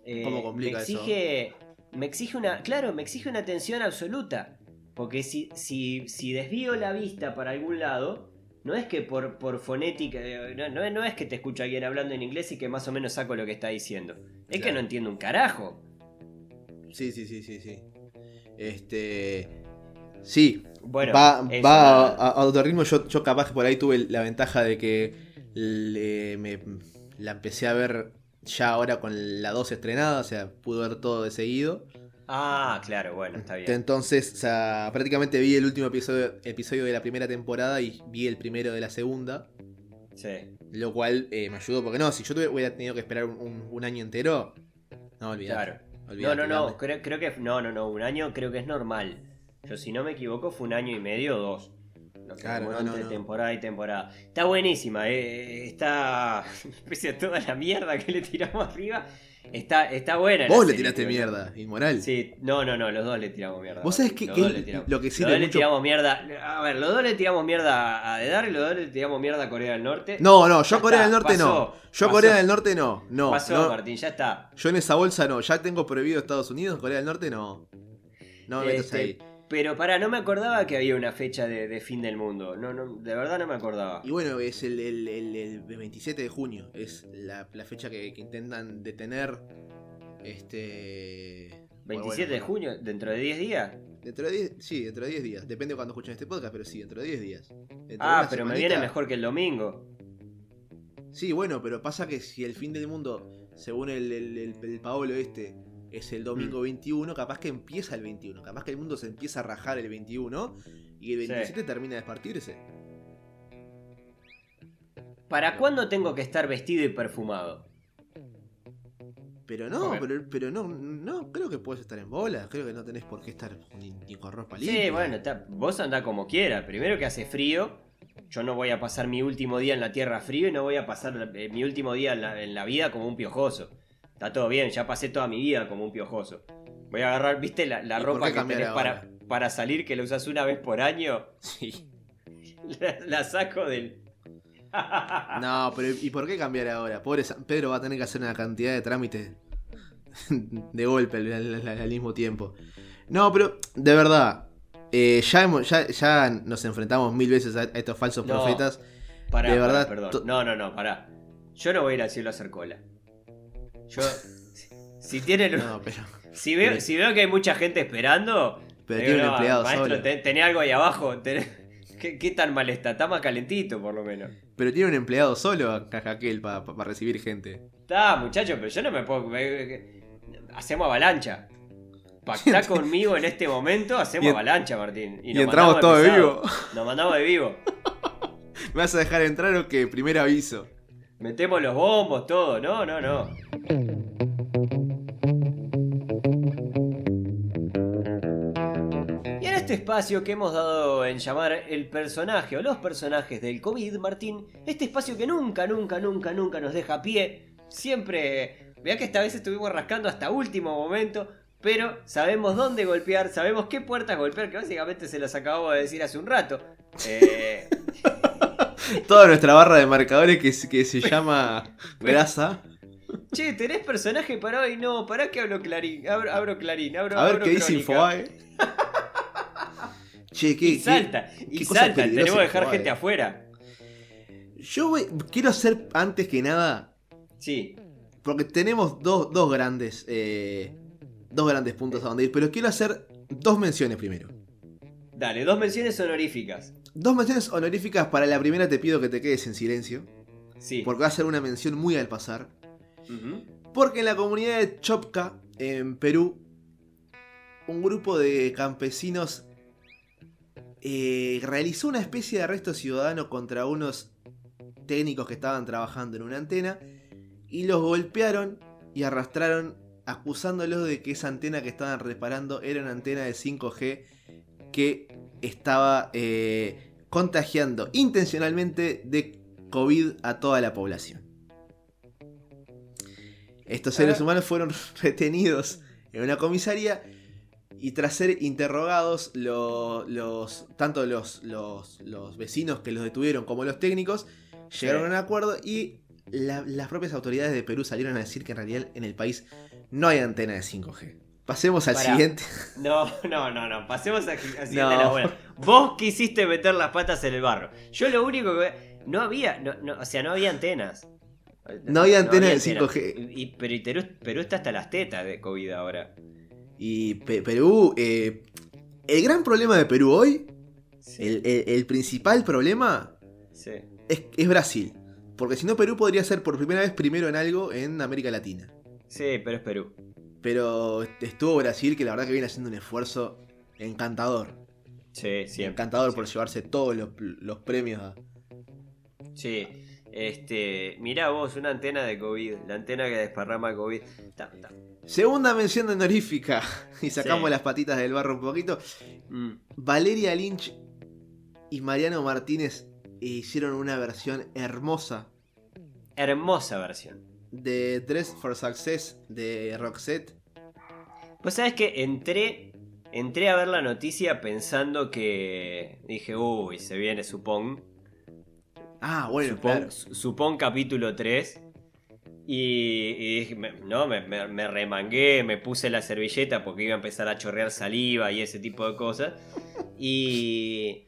eh, ¿Cómo complica me eso? exige. Me exige una. Claro, me exige una atención absoluta. Porque si, si, si desvío la vista para algún lado, no es que por, por fonética, no, no, no es que te escucho a alguien hablando en inglés y que más o menos saco lo que está diciendo. Es que no entiendo un carajo. Sí, sí, sí, sí, sí. Este. Sí, Bueno, va, va a, a otro ritmo. Yo, yo capaz que por ahí tuve la ventaja de que le- me, la empecé a ver ya ahora con la 2 estrenada, o sea, pude ver todo de seguido. Ah, claro, bueno, está bien. Entonces, o sea, prácticamente vi el último episodio, episodio de la primera temporada y vi el primero de la segunda. Sí, Lo cual eh, me ayudó, porque no, si yo hubiera tenido que esperar un, un- un año entero, no olvidate. claro. No, olvidate, no, no, creo, creo que. No, no, no, un año creo que es normal. Yo, si no me equivoco, fue un año y medio o dos. Lo que Claro, no, no, entre no. temporada y temporada. Está buenísima, eh, está. Pese a toda la mierda que le tiramos arriba, está, está buena. Vos le serie, tiraste mierda, inmoral. Sí, no, no, no, los dos le tiramos mierda. Vos sabés que- Los que dos le tiramos- lo que los sirve dos le tiramos mierda. A ver, los dos le tiramos mierda a Dedar y los dos le tiramos mierda a Corea del Norte. No, no, yo Corea está, del Norte no. Yo pasó. Corea del Norte no. No, Pasó, no. Martín, ya está. Yo en esa bolsa no. Ya tengo prohibido Estados Unidos, Corea del Norte no. No me metas Este, ahí. Pero pará, no me acordaba que había una fecha de, de fin del mundo. No, no, de verdad no me acordaba. Y bueno, es el, el- el- el 27 de junio. Es la, la fecha que, que intentan detener. Este. 27 de bueno, junio, dentro de 10 días. Dentro de 10, sí, dentro de 10 días. Depende de cuando escuchen este podcast, pero sí, dentro de 10 días. Dentro Ah, pero me viene mejor que el domingo. Sí, bueno, pero pasa que si el fin del mundo, según el- el Paolo este, es el domingo Mm. 21, capaz que empieza el 21. Capaz que el mundo se empieza a rajar el 21 y el Sí. 27 termina de despartirse. ¿Para cuándo tengo que estar vestido y perfumado? Pero no, pero, pero no, no, creo que puedes estar en bola. Creo que no tenés por qué estar ni, ni con ropa Sí, limpia. bueno, está- vos andá como quiera. Primero que hace frío. Yo no voy a pasar mi último día en la tierra frío y no voy a pasar eh, mi último día en la, en la vida como un piojoso. Está todo bien, ya pasé toda mi vida como un piojoso. Voy a agarrar, ¿viste la, la ¿Y por ropa que tenés para, para salir que la usas una vez por año? Sí. La, la saco del. No, pero ¿y por qué cambiar ahora? Pobre San Pedro va a tener que hacer una cantidad de trámites de golpe al, al- al- al mismo tiempo. No, pero de verdad, eh, ya, hemos- ya, ya nos enfrentamos mil veces a estos falsos No. profetas. Pará, De pará, verdad, perdón. No, no, no, pará. Yo no voy a ir al cielo a hacer cola. Yo. si tienen. No, pero, Si veo, pero- si veo que hay mucha gente esperando. pero digo, tiene un no, empleado Maestro, ten- tenés algo ahí abajo. tenés- ¿Qué, qué tan mal está? Está más calentito, por lo menos. Pero tiene un empleado solo, acá aquel, para recibir gente. Está, muchacho, pero yo no me puedo. me- Hacemos avalancha. Pactá conmigo en este momento, hacemos Y avalancha, Martín. y nos entramos todos de vivo. Nos mandamos de vivo. ¿Me vas a dejar entrar o qué? Primer aviso. Metemos los bombos, todo. No, no, no. Y en este espacio que hemos dado en llamar el personaje o los personajes del COVID, Martín, este espacio que nunca, nunca, nunca, nunca nos deja pie, siempre... Vea que esta vez estuvimos rascando hasta último momento, pero sabemos dónde golpear, sabemos qué puertas golpear, que básicamente se las acabamos de decir hace un rato. Eh, Toda nuestra barra de marcadores que, se- que se llama grasa. Che, ¿tenés personaje para hoy? No, para que hablo Clarín. Abro, abro Clarín, abro, A ver abro qué dice. Infobae. che, qué, Y qué- salta, y qué salta. Tenemos que dejar Infobae. gente afuera. Yo voy- quiero hacer antes que nada, Sí, porque tenemos dos, dos grandes eh, dos grandes puntos a donde ir, pero quiero hacer dos menciones primero. dale, dos menciones honoríficas. Dos menciones honoríficas para la primera te pido que te quedes en silencio, Sí. porque va a ser una mención muy al pasar. Porque en la comunidad de Chopca, en Perú, un grupo de campesinos eh, realizó una especie de arresto ciudadano contra unos técnicos que estaban trabajando en una antena y los golpearon y arrastraron acusándolos de que esa antena que estaban reparando era una antena de 5G que estaba eh, contagiando intencionalmente de COVID a toda la población. Estos seres Ah. humanos fueron retenidos en una comisaría y tras ser interrogados, los, tanto los, los, los vecinos que los detuvieron como los técnicos llegaron a un acuerdo y la- las propias autoridades de Perú salieron a decir que en realidad en el país no hay antena de 5G. Pasemos al Pará. siguiente. No, no, no, no. Pasemos a, a siguiente No. la buena. Vos quisiste meter las patas en el barro. Yo lo único que. No había. No, no, o sea, no había antenas. No había antenas de antenas. 5G. Y, pero y Perú, Perú está hasta las tetas de COVID ahora. Y Pe- Perú, eh, El gran problema de Perú hoy, Sí, el, el- el principal problema, sí. es, es Brasil. Porque si no, Perú podría ser por primera vez primero en algo en América Latina. Sí, pero es Perú. Pero estuvo Brasil, que la verdad que viene haciendo un esfuerzo encantador. Sí, siempre. encantador por llevarse todos los, los premios. a- Sí. Este, mirá vos, una antena de COVID, la antena que desparrama COVID. Ta, ta. Segunda mención honorífica. Y sacamos Sí. las patitas del barro un poquito. Mm. Valeria Lynch y Mariano Martínez hicieron una versión hermosa Hermosa versión. de Dress for Success de Roxette. Pues sabes que entré, entré a ver la noticia pensando que dije, uy, se viene Supón. Ah, bueno, Supón, claro. Su- Supón capítulo 3. Y, me- no, me, me- me remangué, me puse la servilleta porque iba a empezar a chorrear saliva y ese tipo de cosas. Y,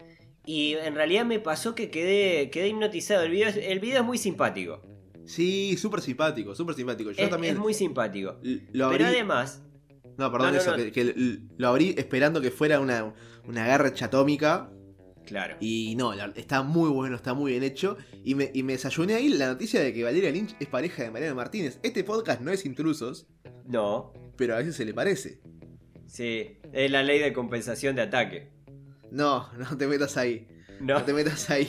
y en realidad me pasó que quedé, quedé hipnotizado. El video, es- el video es muy simpático. Sí, súper simpático, súper simpático. Yo Es, también es muy simpático. lo abrí. Pero además, No, perdón, No, no, eso, no. Que, lo abrí esperando que fuera una, una garcha atómica. Claro. Y no, la- está muy bueno, está muy bien hecho. Y me, y me desayuné ahí la noticia de que Valeria Lynch es pareja de Mariano Martínez. Este podcast no es intrusos, No, pero a veces se le parece. sí, es la ley de compensación de ataque. No, no te metas ahí. No, No te metas ahí.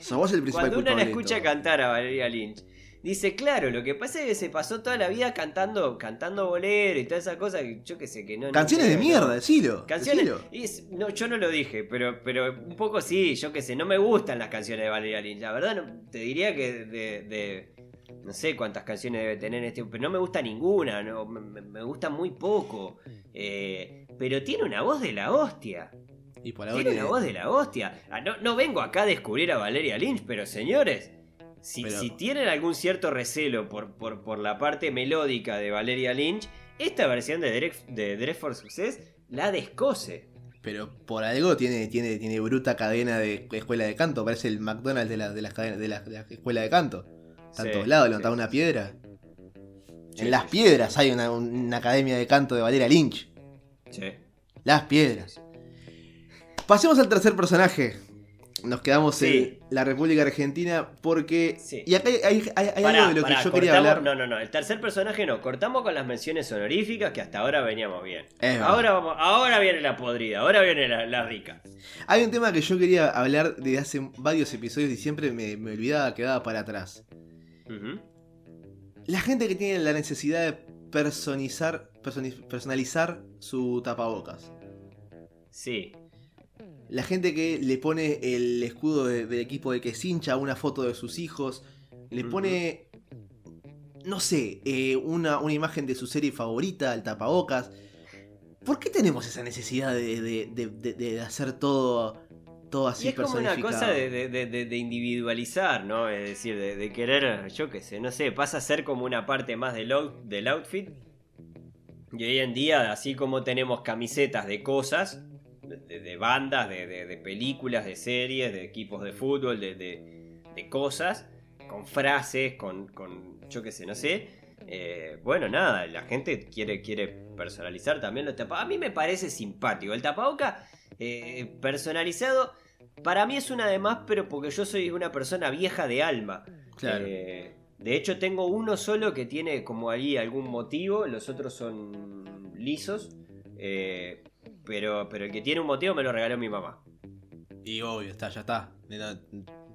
Sos vos el principal Cuando uno la escucha todo. cantar a Valeria Lynch, dice, claro, lo que pasa es que se pasó toda la vida cantando, cantando bolero y toda esa cosa que yo que sé que no. no Canciones de mierda, decilo. Canciones. decilo. y es- no, yo no lo dije, pero, pero un poco sí, yo qué sé, no me gustan las canciones de Valeria Lynch. La verdad, no- te diría que de, de- No sé cuántas canciones debe tener este. Pero no me gusta ninguna, no, me gusta muy poco. Eh, pero tiene una voz de la hostia. Y por ahora. Tiene una voz de la hostia. Ah, no, no vengo acá a descubrir a Valeria Lynch, pero señores. Si, Pero- si tienen algún cierto recelo por, por, por la parte melódica de Valeria Lynch, esta versión de Dress, de Dress for Success la descose. Pero por algo tiene, tiene, tiene bruta cadena de escuela de canto. Parece el McDonald's de la, de las cadenas- de la, de la escuela de canto. Está en Sí, todos lados, sí. una piedra. Sí, en las piedras hay una, una academia de canto de Valeria Lynch. Sí. Las piedras. Pasemos al tercer personaje. Nos quedamos Sí. en la República Argentina porque. Sí. Y acá hay, hay- hay- hay Pará, algo de lo pará, que yo quería hablar. No, no, no. El tercer personaje no. Cortamos con las menciones honoríficas que hasta ahora veníamos bien. Es. Ahora, vamos, ahora viene la podrida, ahora viene la, la rica. Hay un tema que yo quería hablar desde hace varios episodios y siempre me, me olvidaba, quedaba para atrás. La gente que tiene la necesidad de personizar, personi- personalizar su tapabocas. Sí. La gente que le pone el escudo de- del equipo de que se hincha una foto de sus hijos. Le pone, no sé, eh, una, una imagen de su serie favorita al tapabocas. ¿Por qué tenemos esa necesidad de, de- de- hacer todo, todo así Y es como una cosa de, individualizar, ¿no? Es decir, de, de querer, yo qué sé, no sé, pasa a ser como una parte más del, out- del outfit. Y hoy en día, así como tenemos camisetas de cosas, de, de bandas, de, de- películas, de series, de equipos de fútbol, de, cosas, con frases, con, con yo qué sé, no sé. eh, bueno, nada, la gente quiere, quiere personalizar también los tapabocas. A mí me parece simpático. El tapaboca eh, personalizado, para mí es una de más, pero porque yo soy una persona vieja de alma. Claro. Eh, de hecho, tengo uno solo que tiene como ahí algún motivo, los otros son lisos. Pero, pero el que tiene un motivo me lo regaló mi mamá. Y obvio, está, ya está. No,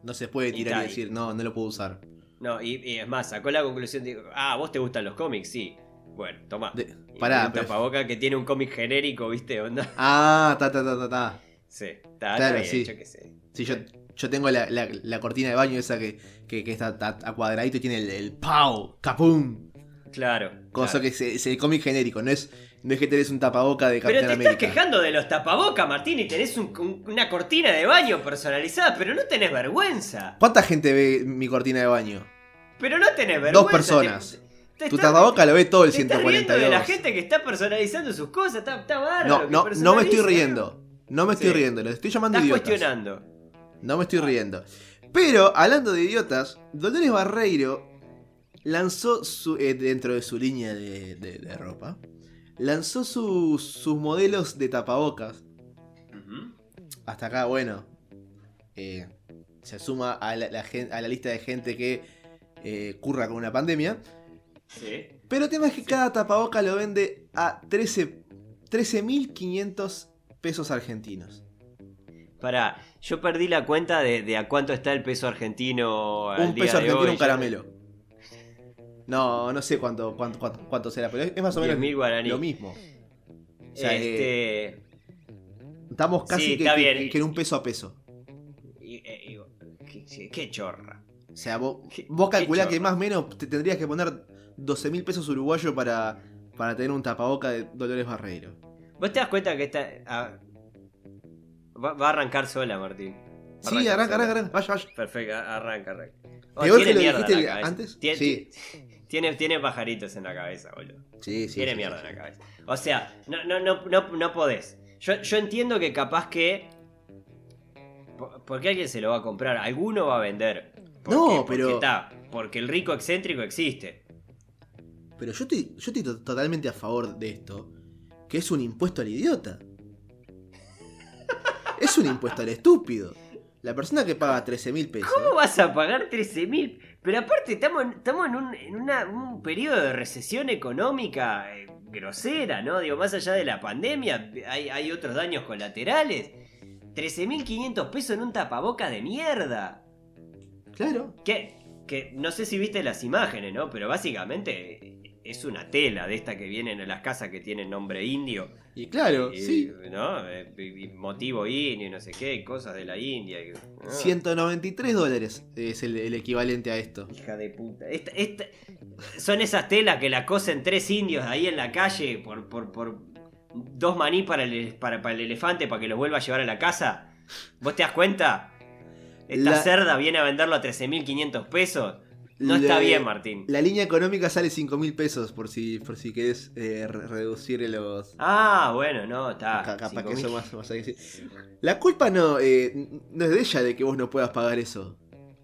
no se puede tirar y, decir, no, no lo puedo usar. No, y, y es más, sacó la conclusión de, ah, ¿vos te gustan los cómics? Sí. Bueno, toma. De- pará, un pero- tapaboca que tiene un cómic genérico, ¿viste? Onda. Ah, ta, ta, ta, ta, ta. Sí, está, Claro, bien, sí. yo qué sé. Sí, yo, yo tengo la, la- la cortina de baño esa que, que, que está a, a cuadradito y tiene el, el ¡Pau! ¡Capum! Claro. Cosa claro. que es, es el cómic genérico, no es, No es que tenés un tapaboca de Pero Capitán te América. estás quejando de los tapabocas, Martín, y tenés un- un- una cortina de baño personalizada, pero no tenés vergüenza. ¿Cuánta gente ve mi cortina de baño? Pero no tenés vergüenza. Dos personas. Te- te Tu estás- tapaboca lo ve todo el te estás riendo 142. de la gente que está personalizando sus cosas, está, está bárbaro. No, no, no me estoy riendo. No me estoy Sí. riendo, los estoy llamando Estás idiotas. cuestionando. No me estoy riendo. Pero, hablando de idiotas, Dolores Barreiro lanzó su, eh, dentro de su línea de, de- de ropa, lanzó su- sus modelos de tapabocas. Hasta acá, bueno, eh, se suma a la, la a la lista de gente que eh, curra con una pandemia. Sí. Pero el tema es que cada tapaboca lo vende a 13 13.500 pesos argentinos. Pará, yo perdí la cuenta de, de a cuánto está el peso argentino. al Un día peso de argentino, hoy. un caramelo. No, no sé cuánto, cuánto, cuánto, cuánto será, pero es más o menos 10.000 guaraní. lo mismo. O sea, eh, este. estamos casi sí, que, está que- bien. que en un peso a peso. y- eh, qué, qué chorra. O sea, vos, Qué- vos qué calculás que más o menos te tendrías que poner 12 mil pesos uruguayos para, para tener un tapaboca de Dolores Barreiro. ¿Vos te das cuenta que esta. ah, va, va a arrancar sola, Martín. Sí, arranca, sola. arranca, arranca. Vaya, vaya. Perfecto, arranca, arranca. Oh, Peor tiene que lo mierda dijiste la cabeza. antes. Tiene, Sí. Tiene, tiene pajaritos en la cabeza, boludo. Sí, sí. tiene sí, mierda sí, en la cabeza. O sea, no, no, no, no, no podés. Yo, yo entiendo que capaz que. po- Porque alguien se lo va a comprar, alguno va a vender. ¿Por No, qué? Porque pero- está, porque el rico excéntrico existe. Pero yo estoy, yo estoy to- totalmente a favor de esto, que es un impuesto al idiota. es un impuesto al estúpido. La persona que paga 13 mil pesos. ¿Cómo vas a pagar 13 mil? Pero aparte estamos, en- estamos en, un, en una- un periodo de recesión económica eh, grosera, ¿no? Digo, más allá de la pandemia, hay, hay otros daños colaterales. 13.500 pesos en un tapaboca de mierda. Claro. Que, que no sé si viste las imágenes, ¿no? Pero básicamente es una tela de esta que vienen a las casas que tienen nombre indio. Y claro, y, sí. ¿No? Eh, y- motivo indio y no sé qué, cosas de la India. y- ¿no? 193 dólares es el, el equivalente a esto. Hija de puta. Esta- esta- son esas telas que la cosen tres indios ahí en la calle por, por, por dos maní para el, para, para el elefante para que los vuelva a llevar a la casa. ¿Vos te das cuenta? Esta La- cerda viene a venderlo a 13.500 pesos. No está bien, Martín. La línea económica sale 5 mil pesos por si, por si querés eh, re- reducir los. Ah, bueno, no, está. Ca- capaz cinco que mil. eso más, más hay que decir. La culpa no, eh, no es de ella de que vos no puedas pagar eso.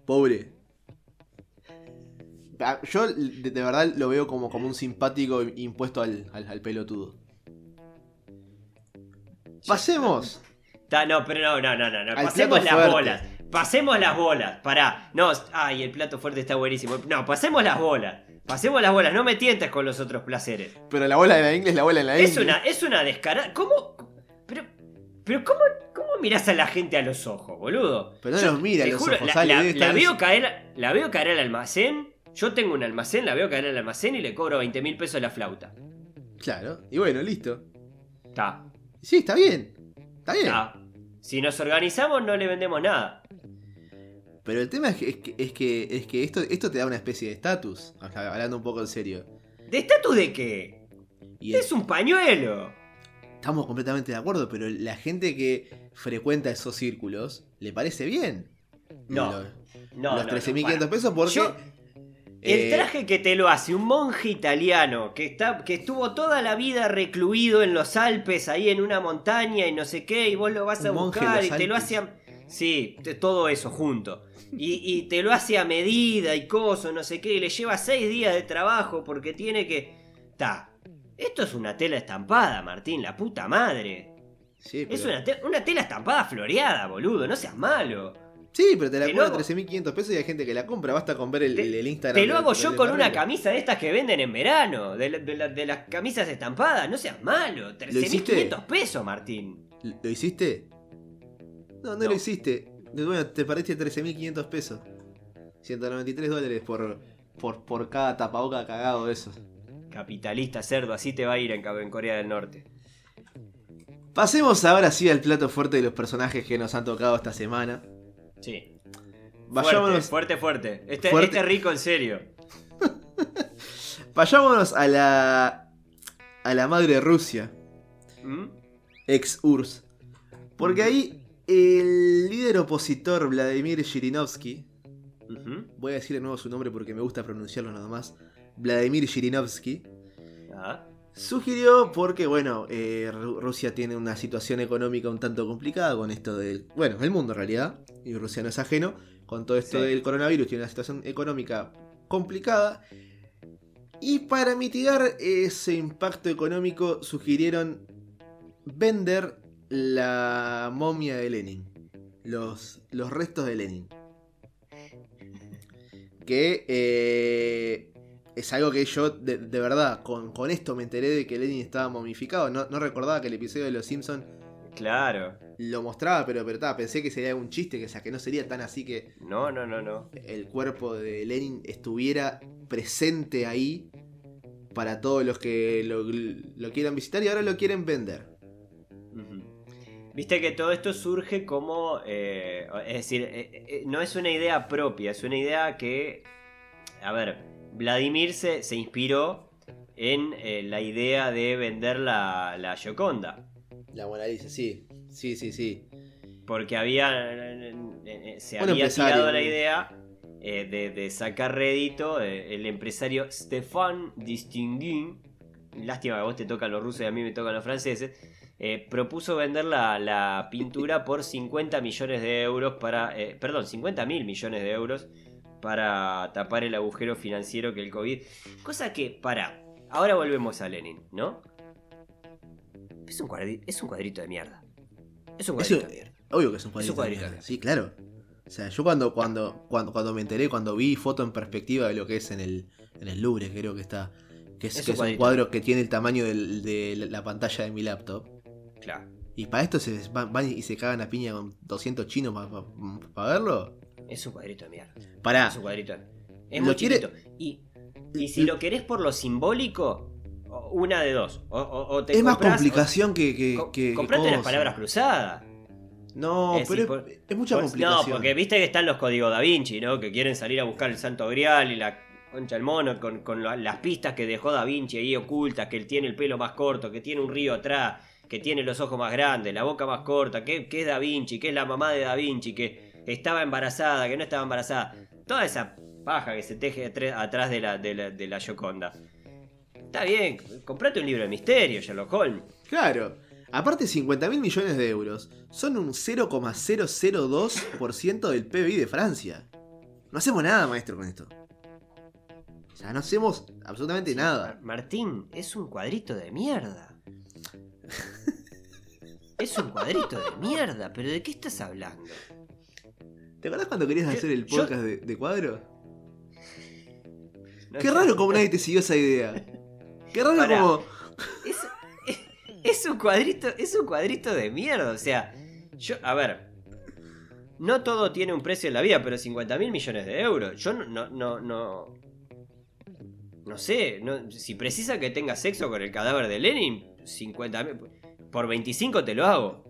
Pobre. Ah, Yo de, de verdad lo veo como, como un simpático impuesto al, al, al pelotudo. Pasemos. No, pero no, no, no, no. Pasemos las bolas. Pasemos las bolas. Pará. No, ay, el plato fuerte está buenísimo. No, pasemos las bolas. Pasemos las bolas. No me tientes con los otros placeres. Pero la bola de la inglés es la bola de la Es inglés. una, es una descarada. ¿Cómo? Pero, pero ¿cómo, ¿cómo mirás a la gente a los ojos, boludo? Pero no Yo los mira a te los juro, ojos, La, la- la veo caer, la veo caer al almacén. Yo tengo un almacén, la veo caer al almacén y le cobro 20 mil pesos la flauta. Claro. Y bueno, listo. Está, Sí, está bien. Está bien. está. Si nos organizamos, no le vendemos nada. Pero el tema es que, es que, es que, es que esto, esto te da una especie de estatus. Hablando un poco en serio. ¿De estatus de qué? Y el- Es un pañuelo. Estamos completamente de acuerdo, pero la gente que frecuenta esos círculos le parece bien. No, Los, No, los no, 13.500 no, pesos porque. Yo- El eh, traje que te lo hace un monje italiano que, está, que estuvo toda la vida recluido en los Alpes, ahí en una montaña y no sé qué, y vos lo vas a buscar y te lo hace a... Sí, te- todo eso junto. Y, y te lo hace a medida y coso, no sé qué, y le lleva seis días de trabajo porque tiene que... Ta, esto es una tela estampada, Martín, la puta madre. sí, Es pero, una, te- una tela estampada floreada, boludo, no seas malo. Sí, pero te la cobran hago- 13.500 pesos y hay gente que la compra. Basta con ver el, Te- el- el Instagram. Te lo hago de- yo de con una camisa de estas que venden en verano, de, la- de la- de las camisas estampadas, no seas malo, hiciste? 13.500 pesos, Martín. ¿Lo hiciste? No, no, No. lo hiciste. Bueno, te parece 13.500 pesos. 193 dólares por, por, por cada tapaboca cagado de esos. Capitalista cerdo, así te va a ir en, en Corea del Norte. Pasemos ahora sí al plato fuerte de los personajes que nos han tocado esta semana. Sí. Vayámonos, Fuerte, fuerte, fuerte. Este, Fuerte. este rico en serio. vayámonos a la a la madre Rusia, ¿Mm? ex URSS. Porque ahí el líder opositor Vladimir Shirinovsky, voy a decir de nuevo su nombre porque me gusta pronunciarlo nada más, Vladimir Shirinovsky, Ah, Sugirió porque, bueno, eh, Ru- Rusia tiene una situación económica un tanto complicada con esto del... Bueno, el mundo en realidad, y Rusia no es ajeno, con todo esto Sí. del coronavirus tiene una situación económica complicada. Y para mitigar ese impacto económico sugirieron vender la momia de Lenin, los, los restos de Lenin. Que eh, es algo que yo, de, de verdad, con, con esto me enteré de que Lenin estaba momificado. No, no recordaba que el episodio de Los Simpsons claro. lo mostraba, pero, pero pensé que sería un chiste, que, o sea, que no sería tan así que No, no, no, no. el cuerpo de Lenin estuviera presente ahí para todos los que lo, lo quieran visitar y ahora lo quieren vender. Viste que todo esto surge como, eh, es decir, eh, eh, no es una idea propia, es una idea que, a ver, Vladimir se, se inspiró en eh, la idea de vender la, la Gioconda, La Mona Lisa, sí, sí, sí, sí. porque había, eh, eh, se había empresario. tirado la idea eh, de, de sacar rédito el empresario Stefan Distinguin, lástima que a vos te tocan los rusos y a mí me tocan los franceses, eh, propuso vender la, la pintura por 50 millones de euros para, eh, perdón, 50 mil millones de euros para tapar el agujero financiero que el COVID. Cosa que, para, ahora volvemos a Lenin, ¿no? Es un, cuadri- es un cuadrito de mierda. Es un cuadrito de mierda. Obvio que es un cuadrito. Es un cuadrito. de mierda. Sí, claro. O sea, yo cuando, cuando, cuando, cuando me enteré, cuando vi foto en perspectiva de lo que es en el, en el Louvre, creo que está. Que es, que un es un cuadrito. cuadro que tiene el tamaño del- de la pantalla de mi laptop. Claro. Y para esto se van, van y se cagan a piña con 200 chinos para verlo. Es un cuadrito de mierda. Pará, Es un cuadrito. Es ¿Lo muy quiere- chiquito. Y, y si lo querés por lo simbólico, una de dos. O, o- o te es más complicación que. que, o- co- que- que comprate las palabras cruzadas. No, Es pero decir, es, por- es mucha Por- complicación. No, porque viste que están los códigos da Vinci, ¿no? Que quieren salir a buscar el santo grial y la concha del mono con, con la- las pistas que dejó da Vinci ahí ocultas, que él tiene el pelo más corto, que tiene un río atrás, que tiene los ojos más grandes, la boca más corta, que, que es da Vinci, que es la mamá de da Vinci, que estaba embarazada, que no estaba embarazada. Toda esa paja que se teje atrás de la, de la, de la Gioconda. Está bien, comprate un libro de misterio, Sherlock Holmes. Claro. Aparte, 50 mil millones de euros son un 0,002% del PBI de Francia. No hacemos nada, maestro, con esto. O sea, no hacemos absolutamente nada. Mar- Martín, es un cuadrito de mierda. es un cuadrito de mierda, pero ¿de qué estás hablando? ¿Te acordás cuando querías hacer el yo- podcast de, de cuadro? No, Qué raro como nadie te siguió esa idea. Qué raro como. Es, es- es un cuadrito, es un cuadrito de mierda. O sea, yo, a ver. No todo tiene un precio en la vida, pero 50 mil millones de euros. Yo no, no, no, no. No sé, no- si precisa que tenga sexo con el cadáver de Lenin, 50 mil. Por 25 te lo hago.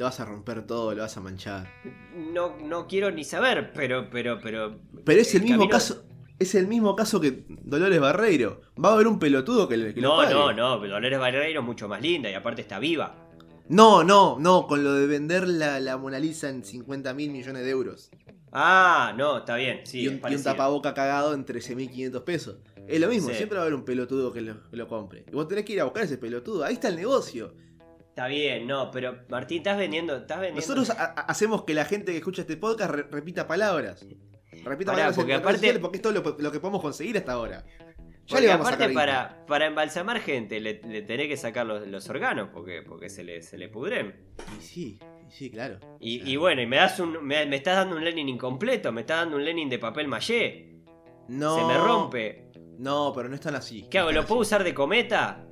Lo vas a romper todo, lo vas a manchar. No, no quiero ni saber, pero, pero, pero. Pero es el, mismo camino- caso. Es el mismo caso que Dolores Barreiro. Va a haber un pelotudo que, le- lo No, no, no, Dolores Barreiro es mucho más linda y aparte está viva. No, no, no, con lo de vender la, la Mona Lisa en 50 mil millones de euros. Ah, no, está bien, sí. y, un, y un tapaboca cagado en 13.500 pesos. Es lo mismo, Sí. siempre va a haber un pelotudo que lo, que lo compre. Y vos tenés que ir a buscar ese pelotudo. Ahí está el negocio. Está bien, no, pero Martín, estás vendiendo, estás vendiendo. Nosotros ha- ha- hacemos que la gente que escucha este podcast re- repita palabras. Repita Pará, palabras en porque redes aparte- sociales porque es todo lo, lo que podemos conseguir hasta ahora. Ya Porque le vamos aparte para, para embalsamar gente le, le tenés que sacar los, los órganos porque, porque se le, se le pudren. Y sí, y sí, claro. Y, bueno, y me das un. Me, me estás dando un Lenin incompleto, me estás dando un Lenin de papel maché. no, Se me rompe. No, pero no están así. ¿Qué hago? ¿Lo puedo usar de cometa?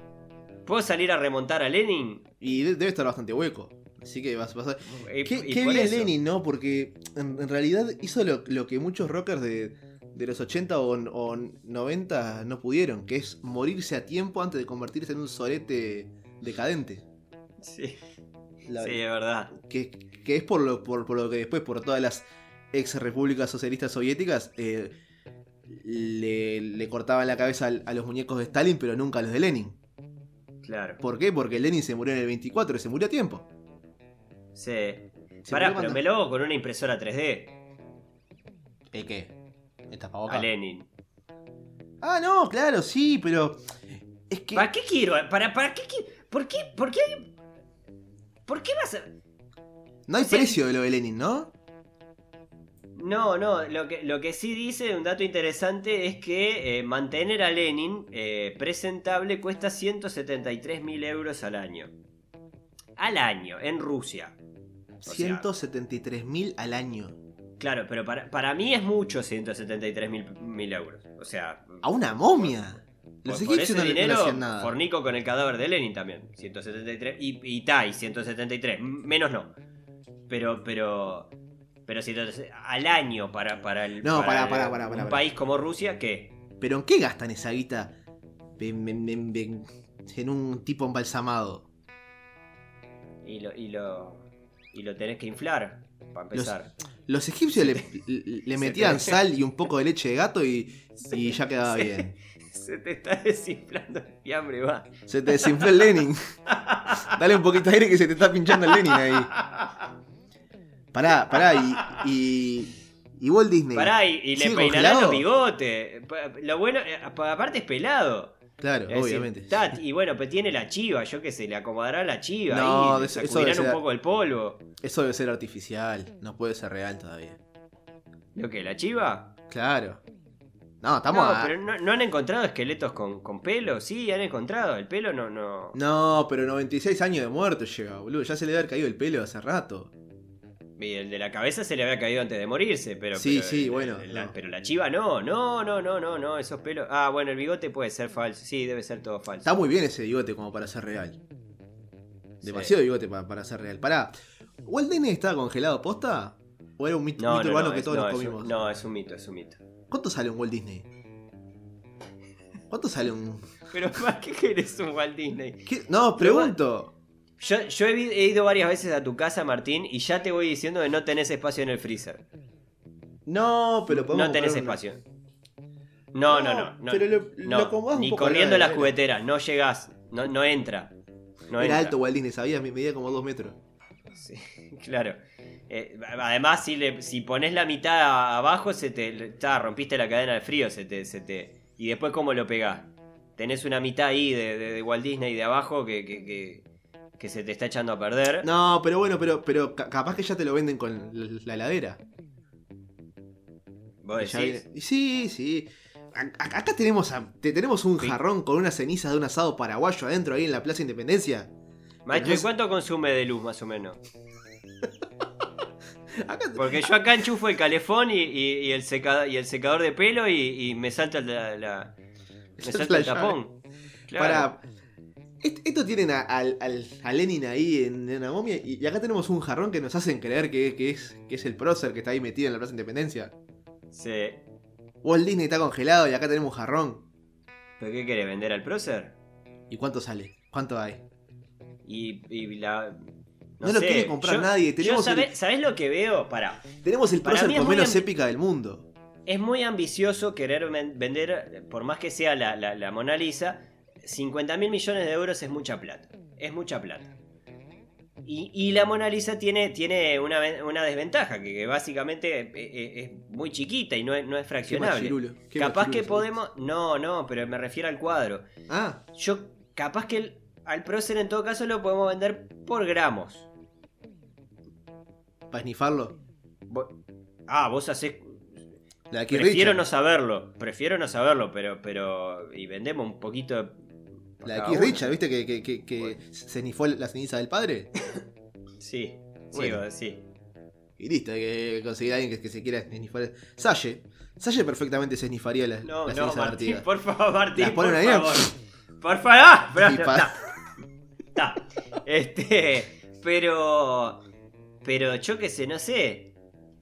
¿Puedo salir a remontar a Lenin? Y de- debe estar bastante hueco. Así que vas, a... Y- Qué, y qué por bien eso. Lenin, ¿no? Porque en, en realidad hizo lo, lo que muchos rockers de, de los 80 o, o 90 no pudieron, que es morirse a tiempo antes de convertirse en un sorete decadente. Sí, La- sí, es verdad. que, que es por lo, por, por lo que después, por todas las ex repúblicas socialistas soviéticas, eh, le, le cortaban la cabeza al- a, los muñecos de Stalin, pero nunca a los de Lenin. Claro. ¿Por qué? Porque Lenin se murió en el 24 y se murió a tiempo. Sí. Se Pará, pero me lo hago con una impresora 3D. ¿El qué? ¿El A tapabocas? Lenin. Ah, no, claro, sí, pero. Es que. ¿Para qué quiero? ¿Para, para qué quiero? ¿Por qué? ¿Por qué? ¿Por qué vas a.? No hay o sea- precio de lo de Lenin, ¿no? No, no, lo que, lo que sí dice, un dato interesante, es que eh, mantener a Lenin eh, presentable cuesta 173 mil euros al año. Al año, en Rusia. sea- 173 mil al año. Claro, pero para, para mí es mucho 173 mil euros. O sea, A una momia. Los por, por ese no, dinero nada. fornico con el cadáver de Lenin también. 173. Y, y Tai, 173. M- Menos no. Pero, pero. Pero 173 al año para, para el. No, pará, el- pará, pará, un país como Rusia, ¿qué? ¿Pero en qué gastan esa guita? En, en- en- en- en un tipo embalsamado. Y lo, y lo, y lo tenés que inflar, para empezar. Los egipcios le, metían sal y un poco de leche de gato y, y ya quedaba bien. Se te está desinflando el fiambre, va. Se te desinfló el Lenin. Dale un poquito de aire que se te está pinchando el Lenin ahí. Pará, pará, y. Y, y Walt Disney. Pará, y, y le ¿Sigue peinarán congelado? los bigotes. Lo bueno, eh, pa- aparte es pelado. Claro, Es decir, obviamente. y bueno, pues tiene la chiva, yo que sé, le acomodará la chiva No, le eso- eso debe un ser- poco el polvo. Eso debe ser artificial. No puede ser real todavía. ¿Lo que? ¿La chiva? Claro. No, estamos no, a- pero no, no han encontrado esqueletos con, con pelo, sí, han encontrado. El pelo no, no. No, pero 96 años de muerto lleva, boludo. Ya se le debe haber caído el pelo hace rato. Y el de la cabeza se le había caído antes de morirse, pero. Sí, pero sí, el- bueno, el- la- no. pero la chiva no, no, no, no, no, no, esos pelos. Ah, bueno, el bigote puede ser falso, sí, debe ser todo falso. Está muy bien ese bigote como para ser real. Demasiado bigote para, para ser real. Pará, ¿Walt Disney estaba congelado posta? ¿O era un mito, No, mito no, urbano no, que todos no, nos es un- comimos? no, es un mito, es un mito. ¿Cuánto sale un Walt Disney? ¿Cuánto sale un.? Pero ¿para qué querés un Walt Disney? ¿Qué? No, pregunto. Yo, yo he, ido varias veces a tu casa, Martín, y ya te voy diciendo que no tenés espacio en el freezer. No, pero podemos. No tenés una- espacio. No, no, No, pero lo- no, lo un Ni poco corriendo las la cubeteras, no llegás. No, no entra. No Era entra. alto Walt Disney, sabías, me medía como dos metros. Sí, claro. Eh, además, si, le, si pones la mitad abajo, se te. ta, rompiste la cadena de frío, se te, se te. Y después, ¿cómo lo pegás? Tenés una mitad ahí de, de- de Walt Disney de abajo que, que, que- que se te está echando a perder. No, pero bueno, pero, pero ca- capaz que ya te lo venden con la, la heladera. ¿Vos decís? viene- Sí, sí. A- Acá tenemos, a- te- tenemos un Sí. jarrón con unas cenizas de un asado paraguayo adentro ahí en la Plaza Independencia. Maestro, ¿y cuánto consume de luz más o menos? Acá- Porque yo acá enchufo el calefón y, y- y el, secador, y el secador de pelo y, me salta la, la- me Salta la el tapón. Claro. Para. Est- Esto tienen a, al- al- a Lenin ahí en, una momia y, acá tenemos un jarrón que nos hacen creer que, que es, que es el prócer que está ahí metido en la Plaza Independencia. Sí. Walt Disney está congelado y acá tenemos un jarrón. ¿Pero qué quiere vender al prócer? ¿Y cuánto sale? ¿Cuánto hay? Y, y la. No lo quiere comprar nadie, tenemos yo, el- ¿sabés, ¿sabés lo que veo? Para. Tenemos el prócer con menos ambi- épica del mundo. Es muy ambicioso querer ven- vender, por más que sea la, la- la Mona Lisa, 50 mil millones de euros es mucha plata. Es mucha plata. Y, y la Mona Lisa tiene, tiene una, una desventaja, que, que básicamente eh, eh, es muy chiquita y no es, no es Qué fraccionable. machirulo, qué Capaz machirulo que podemos... No, no, pero me refiero al cuadro. Ah, Yo, capaz que el- al prócer en todo caso lo podemos vender por gramos. para esnifarlo. Ah, vos hacés... De Prefiero Richard. no saberlo, prefiero no saberlo, pero, pero... Y vendemos un poquito... por La de Keith. Richard, ¿viste? Que, que, que, que Bueno. se esnifó la ceniza del padre. Sí, sí, Bueno. sí. Y listo, hay que conseguir a alguien que, que se quiera esnifar. Salle. Salle perfectamente se esnifaría la, No, la no, ceniza Martín, vertida. por favor, Martín, Las por ahí, favor. Por favor, ah, pero-. Este, pero, pero yo qué sé, no sé.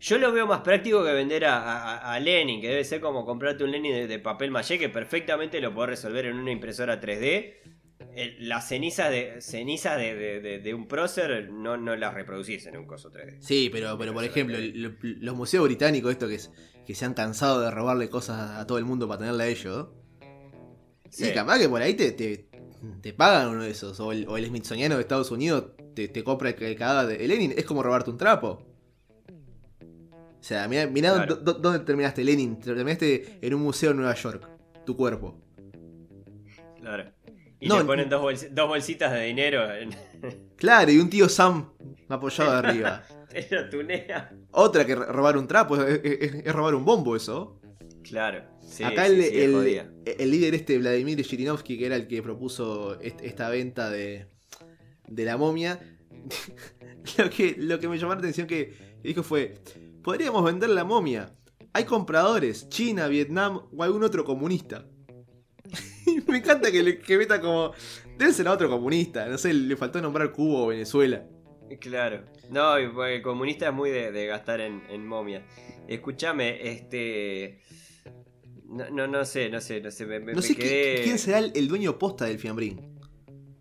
Yo lo veo más práctico que vender a, a- a Lenin, que debe ser como comprarte un Lenin de, de papel maché que perfectamente lo podés resolver en una impresora 3D. El- las cenizas de cenizas de, de- un prócer no, no las reproducís en un coso 3D. Sí, pero, pero por ejemplo, lo- los museos británicos, estos que, es- que se han cansado de robarle cosas a todo el mundo para tenerla a ellos. Sí, Sí. capaz que por ahí te, te, te pagan uno de esos. O el, o el Smithsoniano de Estados Unidos te, te compra el, el cadáver de Lenin. Es como robarte un trapo. O sea, mirá, mirá Claro. dónde terminaste, Lenin. Terminaste en un museo en Nueva York. Tu cuerpo. Claro. Y No, le ponen dos, bolsi- dos bolsitas de dinero en, Claro, y un tío Sam apoyado de arriba. en la tunea. Otra que ro- robar un trapo es, es- es robar un bombo eso. Claro. Sí, Acá sí, el, sí, el- el líder este, Vladimir Shirinovsky, que era el que propuso est- esta venta de, de la momia, lo que, lo que me llamó la atención que dijo fue, podríamos vender la momia. Hay compradores, China, Vietnam o algún otro comunista. Y me encanta que, le, que meta como... Debe ser a otro comunista, no sé, le faltó nombrar Cuba o Venezuela. Claro. No, y porque el comunista es muy de, de gastar en, en momias. Escúchame, este. No, no, no sé, no sé, no sé. Me, No me sé qui- quedé- quién será el, el dueño posta del fiambrín.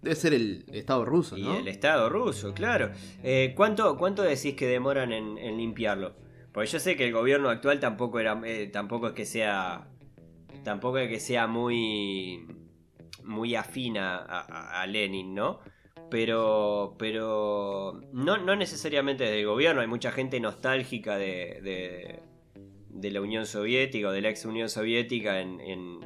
Debe ser el Estado ruso, Y ¿no? el Estado ruso, claro. Eh, ¿cuánto, ¿Cuánto decís que demoran en, en limpiarlo? Porque yo sé que el gobierno actual tampoco era, eh, tampoco es que sea, tampoco es que sea muy, muy afín a, a- a Lenin, ¿no? Pero, pero no, no necesariamente del gobierno. Hay mucha gente nostálgica de, de, de la Unión Soviética o de la ex Unión Soviética, en, en-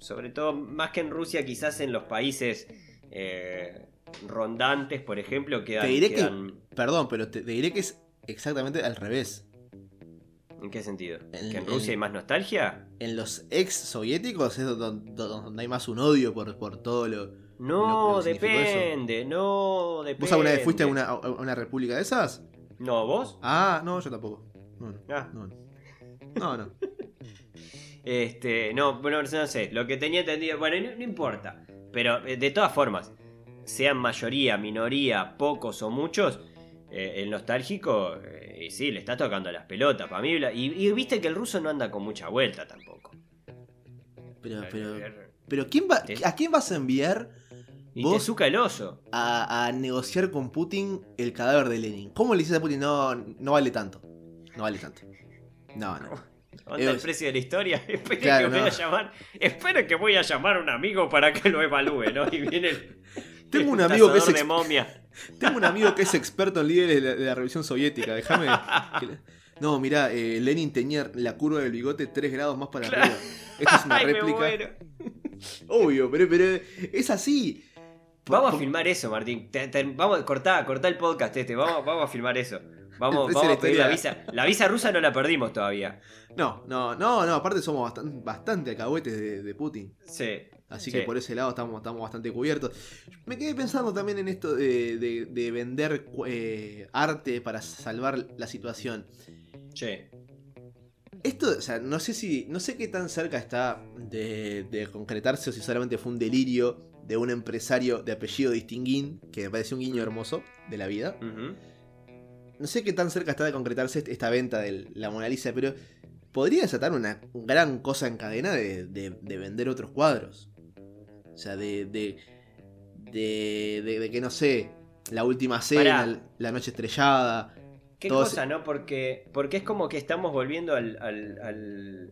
sobre todo más que en Rusia, quizás en los países eh, rondantes, por ejemplo, quedan, Te diré que- Perdón, pero te, te diré que es exactamente al revés. ¿En qué sentido? En- ¿Que en en- Rusia hay más nostalgia? En los ex soviéticos es donde, donde hay más un odio por, por todo lo. No, lo que eso. depende, no, depende. ¿Vos alguna vez fuiste a una, a una república de esas? No, ¿vos? Ah, no, yo tampoco. No, no. Ah. No, no. No, no. Este, no, bueno, no sé, lo que tenía entendido, bueno, no, no importa, pero eh, de todas formas, sean mayoría, minoría, pocos o muchos, eh, el nostálgico, eh, sí, le está tocando las pelotas, para mí, y, y viste que el ruso no anda con mucha vuelta tampoco. Pero, pero, Y pero ¿quién va, ¿a quién vas a enviar te vos el oso. a, a negociar con Putin el cadáver de Lenin? ¿Cómo le dices a Putin? No, no vale tanto. No vale tanto. No, no. Onda el precio de la historia. Espero Claro, que voy no. a llamar. Espero que voy a llamar a un amigo para que lo evalúe, ¿no? Y viene el. Tengo un amigo que es de momia. Tengo un amigo que es experto en líderes de la, de la Revolución Soviética. Déjame. No, mirá, eh, Lenin tenía la curva del bigote 3 grados más para Claro. arriba. Esta es una Ay, réplica. Obvio, pero, pero es así. Por- Vamos a filmar eso, Martín. Te- te- vamos, cortá, cortá el podcast este. Vamos, vamos a filmar eso. Vamos, a pedir la la visa. La visa rusa no la perdimos todavía. No, no, no, no. Aparte somos bastante, bastante alcahuetes de, de Putin. Sí. Así Sí. que por ese lado estamos, estamos bastante cubiertos. Me quedé pensando también en esto de, de- de vender eh, arte para salvar la situación. Che. Esto, o sea, no sé si. No sé qué tan cerca está de, de concretarse o si solamente fue un delirio de un empresario de apellido Distinguín, que me parece un guiño hermoso de la vida. No sé qué tan cerca está de concretarse est- esta venta de la Mona Lisa, pero podría desatar una gran cosa en cadena de, de- de vender otros cuadros. O sea, de. de. de, de- de que no sé. La última cena, Pará. la noche estrellada. Qué Todo cosa, ¿no? Porque, porque es como que estamos volviendo al, al- al-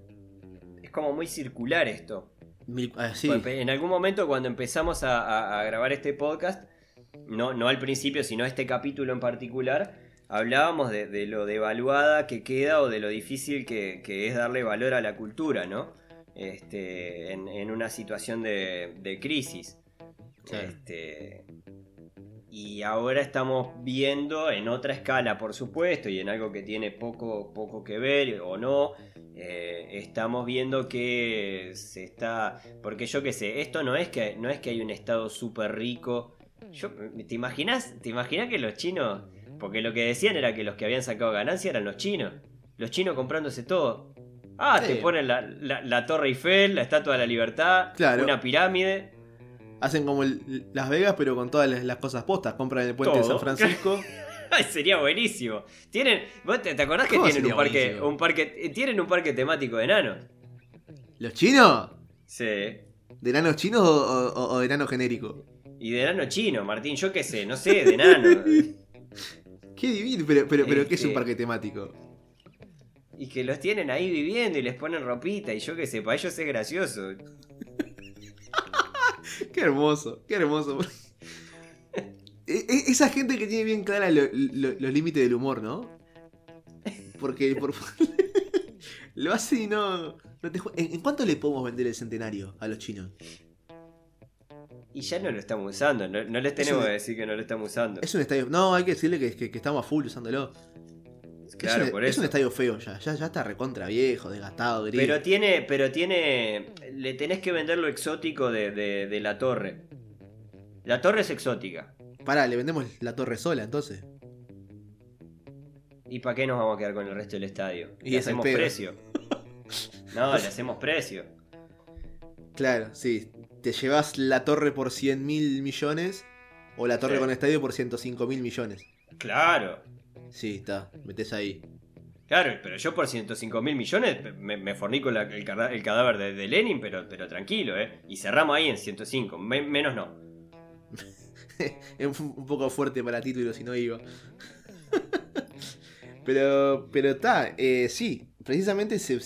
Es como muy circular esto. mil- ah, sí. Porque En algún momento cuando empezamos a, a- a grabar este podcast, no, no al principio, sino este capítulo en particular, hablábamos de, de lo devaluada que queda o de lo difícil que, que es darle valor a la cultura, ¿no? Este, en, en una situación de, de crisis. Este, y ahora estamos viendo en otra escala, por supuesto, y en algo que tiene poco, poco que ver o no, eh, estamos viendo que se está. Porque yo qué sé, esto no es que, no es que hay un estado súper rico. Yo, ¿te imaginas? ¿Te imaginas que los chinos.? Porque lo que decían era que los que habían sacado ganancia eran los chinos. Los chinos comprándose todo. Ah, Sí. te ponen la, la- la Torre Eiffel, la Estatua de la Libertad, Claro. una pirámide. Hacen como el- Las Vegas, pero con todas las, las cosas postas. Compran el puente de. San Francisco. Sería buenísimo. Tienen, ¿vos te, te acordás que ¿Cómo tienen un parque, buenísimo? un parque, eh, tienen un parque temático de enanos? ¿Los chinos? Sí. ¿De enanos chinos o, o- o de enano genérico? Y de enano chino, Martín, yo qué sé, no sé, de enano. Qué divino, pero, pero, pero ¿qué es un Este- parque temático? Y que los tienen ahí viviendo y les ponen ropita y yo qué sé, para ellos es gracioso. Qué hermoso, qué hermoso. E- e- Esa gente que tiene bien clara lo- lo- los límites del humor, ¿no? Porque por... lo hace y no... no te ju- ¿En, en cuánto le podemos vender el centenario a los chinos? Y ya no lo estamos usando, no, no les tenemos que decir que no lo estamos usando. Es un estadio... No, hay que decirle que, que- que estamos a full usándolo. Claro, es, un, por es eso. un estadio feo ya. Ya, ya está recontra viejo, desgastado, gris. Pero tiene, pero tiene. Le tenés que vender lo exótico de, de- de la torre. La torre es exótica. Pará, le vendemos la torre sola entonces. ¿Y para qué nos vamos a quedar con el resto del estadio? Y le hacemos pedo. precio. No, le hacemos precio. Claro, sí. Te llevas la torre por 100 mil millones o la torre Sí. con estadio por 105 mil millones. Claro. Sí, está. Metes ahí. Claro, pero yo por 105 mil millones me, me fornico la- el, cadáver de, de Lenin, pero, pero tranquilo, ¿eh? Y cerramos ahí en 105. Me- menos no. es un, poco fuerte para título si no iba. pero, pero está, eh, sí. Precisamente se-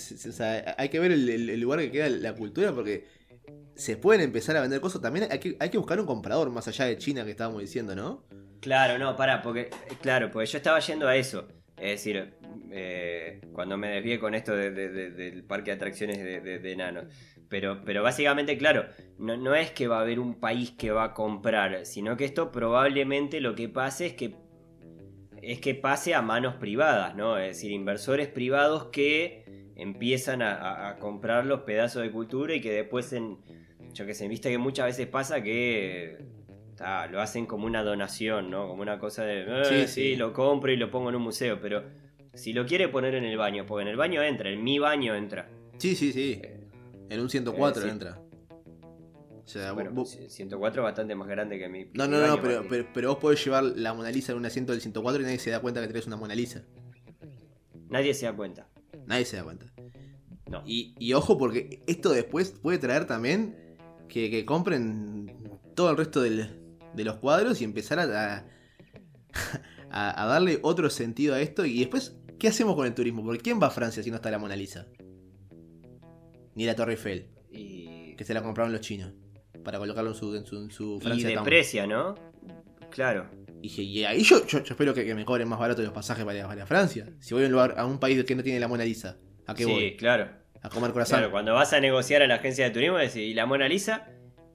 hay que ver el, el- el lugar que queda la cultura porque se pueden empezar a vender cosas. También hay que, hay que buscar un comprador más allá de China que estábamos diciendo, ¿no? Claro, no, pará, porque. Claro, porque yo estaba yendo a eso. Es decir, eh, cuando me desvié con esto de- de- de- del parque de atracciones de, enanos. Pero, pero básicamente, claro, no, no es que va a haber un país que va a comprar, sino que esto probablemente lo que pase es que es que pase a manos privadas, ¿no? Es decir, inversores privados que empiezan a comprar los pedazos de cultura y que después en. Yo que sé, viste que muchas veces pasa que ta, lo hacen como una donación, ¿no? Como una cosa de. "Eh, Sí, sí, sí. lo compro y lo pongo en un museo, pero si lo quiere poner en el baño, porque en el baño entra, en mi baño entra. Sí, sí, sí. En un 104 Eh, sí. entra. O sea, Bueno, vos- 104 es bastante más grande que mi. que No, mi no, no, pero, pero, pero vos podés llevar la Mona Lisa en un asiento del 104 y nadie se da cuenta que tenés una Mona Lisa. Nadie se da cuenta. Nadie se da cuenta. No. Y, y ojo porque esto después puede traer también que, que compren todo el resto del- de los cuadros y empezar a, a, a darle otro sentido a esto. Y después, ¿qué hacemos con el turismo? Porque ¿quién va a Francia si no está la Mona Lisa? Ni la Torre Eiffel, Y, que se la compraron los chinos. Para colocarlo en su, en su, en su y Francia Town. deprecia, ¿no? Claro. Y, dije, y ahí yo, yo, yo espero que, que me cobren más barato los pasajes para, para Francia. Si voy a un lugar, a un país que no tiene la Mona Lisa, ¿a qué sí, voy? claro. A comer corazón. Claro, cuando vas a negociar a la agencia de turismo, decís, ¿y la Mona Lisa?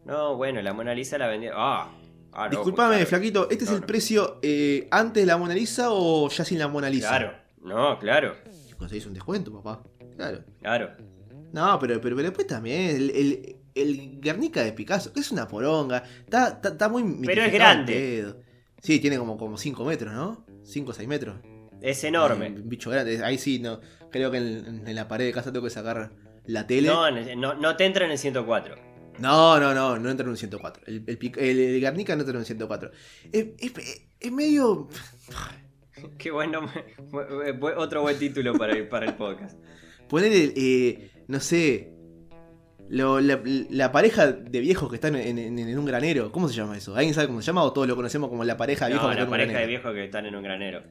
No, bueno, la Mona Lisa la vendió. Ah, ah, no, Disculpame, claro. flaquito, ¿este es el no. precio eh, antes de la Mona Lisa o ya sin la Mona Lisa? Claro, no, claro, Conseguís un descuento, papá. Claro. claro. No, pero, pero, pero después también, el, el, el Guernica de Picasso, que es una poronga. Está, está, está muy Pero es grande. Sí, tiene como, como 5 metros, ¿no? 5 o 6 metros. Es enorme. Un bicho grande. Ahí sí, no. Creo que en, en la pared de casa tengo que sacar la tele. No, no, no te entra en el 104. No, no, no, no entra en un 104. El, el, Pic- el- el Guernica no entra en un 104. Es, es- es medio. Qué bueno, otro buen título para el, para el podcast. Poner el. eh, no sé. lo- la, la pareja de viejos que están en, en- en un granero. ¿Cómo se llama eso? ¿Alguien sabe cómo se llama o todos lo conocemos como la pareja de viejos No, que la están en un pareja de granero? viejos que están en un granero.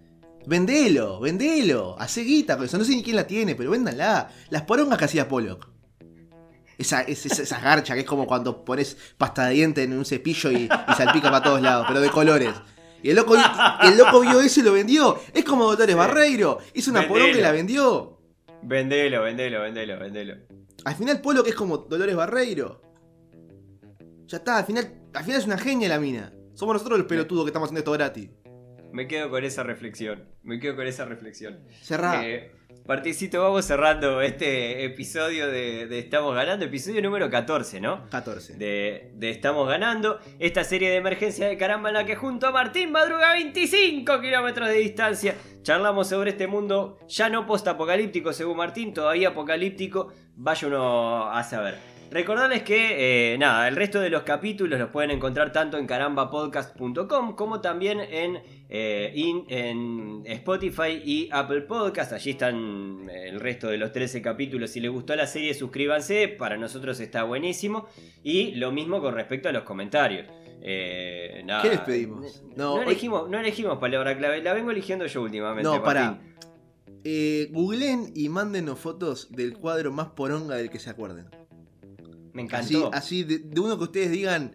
Vendelo, vendelo. Hacé guita con eso. No sé ni quién la tiene, pero véndanla. Las porongas que hacía Pollock. Esa, es- esa, esa garcha que es como cuando pones pasta de diente en un cepillo y, y salpica para todos lados, pero de colores. Y el loco, el loco vio eso y lo vendió. Es como Dolores. Barreiro. Hizo una poronga y la vendió. Vendelo, vendelo, vendelo, vendelo. Al final Polo que es como Dolores Barreiro. Ya está, al final, al final es una genia la mina. Somos nosotros los pelotudos que estamos haciendo esto gratis. Me quedo con esa reflexión. Me quedo con esa reflexión. Cerrá. Eh, Particito, vamos cerrando este episodio de, de Estamos Ganando, episodio número 14, ¿no? 14. De, de Estamos Ganando, esta serie de emergencia de caramba en la que junto a Martín madruga 25 kilómetros de distancia. Charlamos sobre este mundo ya no post-apocalíptico según Martín, todavía apocalíptico, vaya uno a saber. Recordarles que, eh, nada, el resto de los capítulos los pueden encontrar tanto en carambapodcast.com como también en, eh, in- en Spotify y Apple Podcast. Allí están eh, el resto de los 13 capítulos. Si les gustó la serie, suscríbanse. Para nosotros está buenísimo. Y lo mismo con respecto a los comentarios. Eh, nada. ¿Qué les pedimos? No, No, hoy- elegimos, no elegimos palabra clave. La vengo eligiendo yo últimamente. No. Martín. Eh, googleen y mándenos fotos del cuadro más poronga del que se acuerden. Me encantó. así de, de uno que ustedes digan,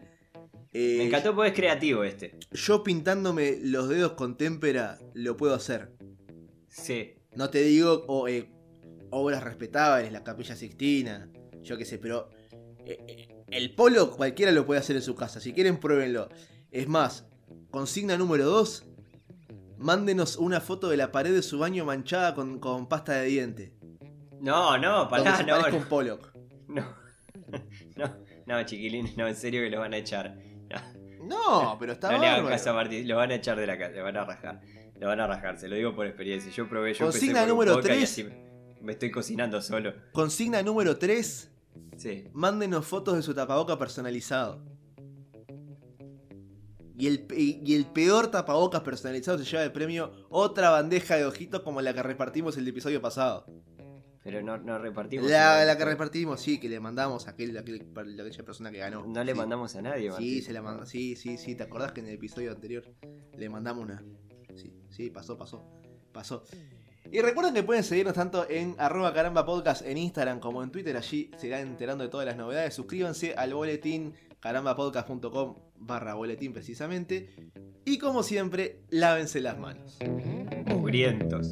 Eh, Me encantó porque es creativo este. Yo pintándome los dedos con témpera lo puedo hacer. Sí. No te digo eh, obras respetables, la capilla sixtina, yo qué sé, pero eh, eh, el polo cualquiera lo puede hacer en su casa. Si quieren, pruébenlo. Es más, consigna número 2. Mándenos una foto de la pared de su baño manchada con, con pasta de diente. No, no, parezca No, un Pollock. no. No, no, chiquilines, no, en serio que lo van a echar. No, No, pero está no le hagan bárbaro. caso a Martín, lo van a echar de la casa, le van a rajar. Lo van a rajar, se lo digo por experiencia. Yo probé, yo Consigna número podcast y tres. así me estoy cocinando solo. Consigna número 3. Sí. Mándenos fotos de su tapaboca personalizado. Y el, y y el peor tapabocas personalizado se lleva de premio otra bandeja de ojitos como la que repartimos el episodio pasado. Pero no, no repartimos. La, la que repartimos, sí, que le mandamos a aquel, aquella persona que ganó. No le Sí. mandamos a nadie, Martín. Sí, se la mandó. Sí, sí, sí. ¿Te acordás que en el episodio anterior le mandamos una? Sí, sí, pasó, pasó. Pasó. Y recuerden que pueden seguirnos tanto en arroba caramba podcast en Instagram como en Twitter. Allí se irán enterando de todas las novedades. Suscríbanse al boletín carambapodcast.com barra boletín precisamente. Y como siempre, lávense las manos. Mugrientos.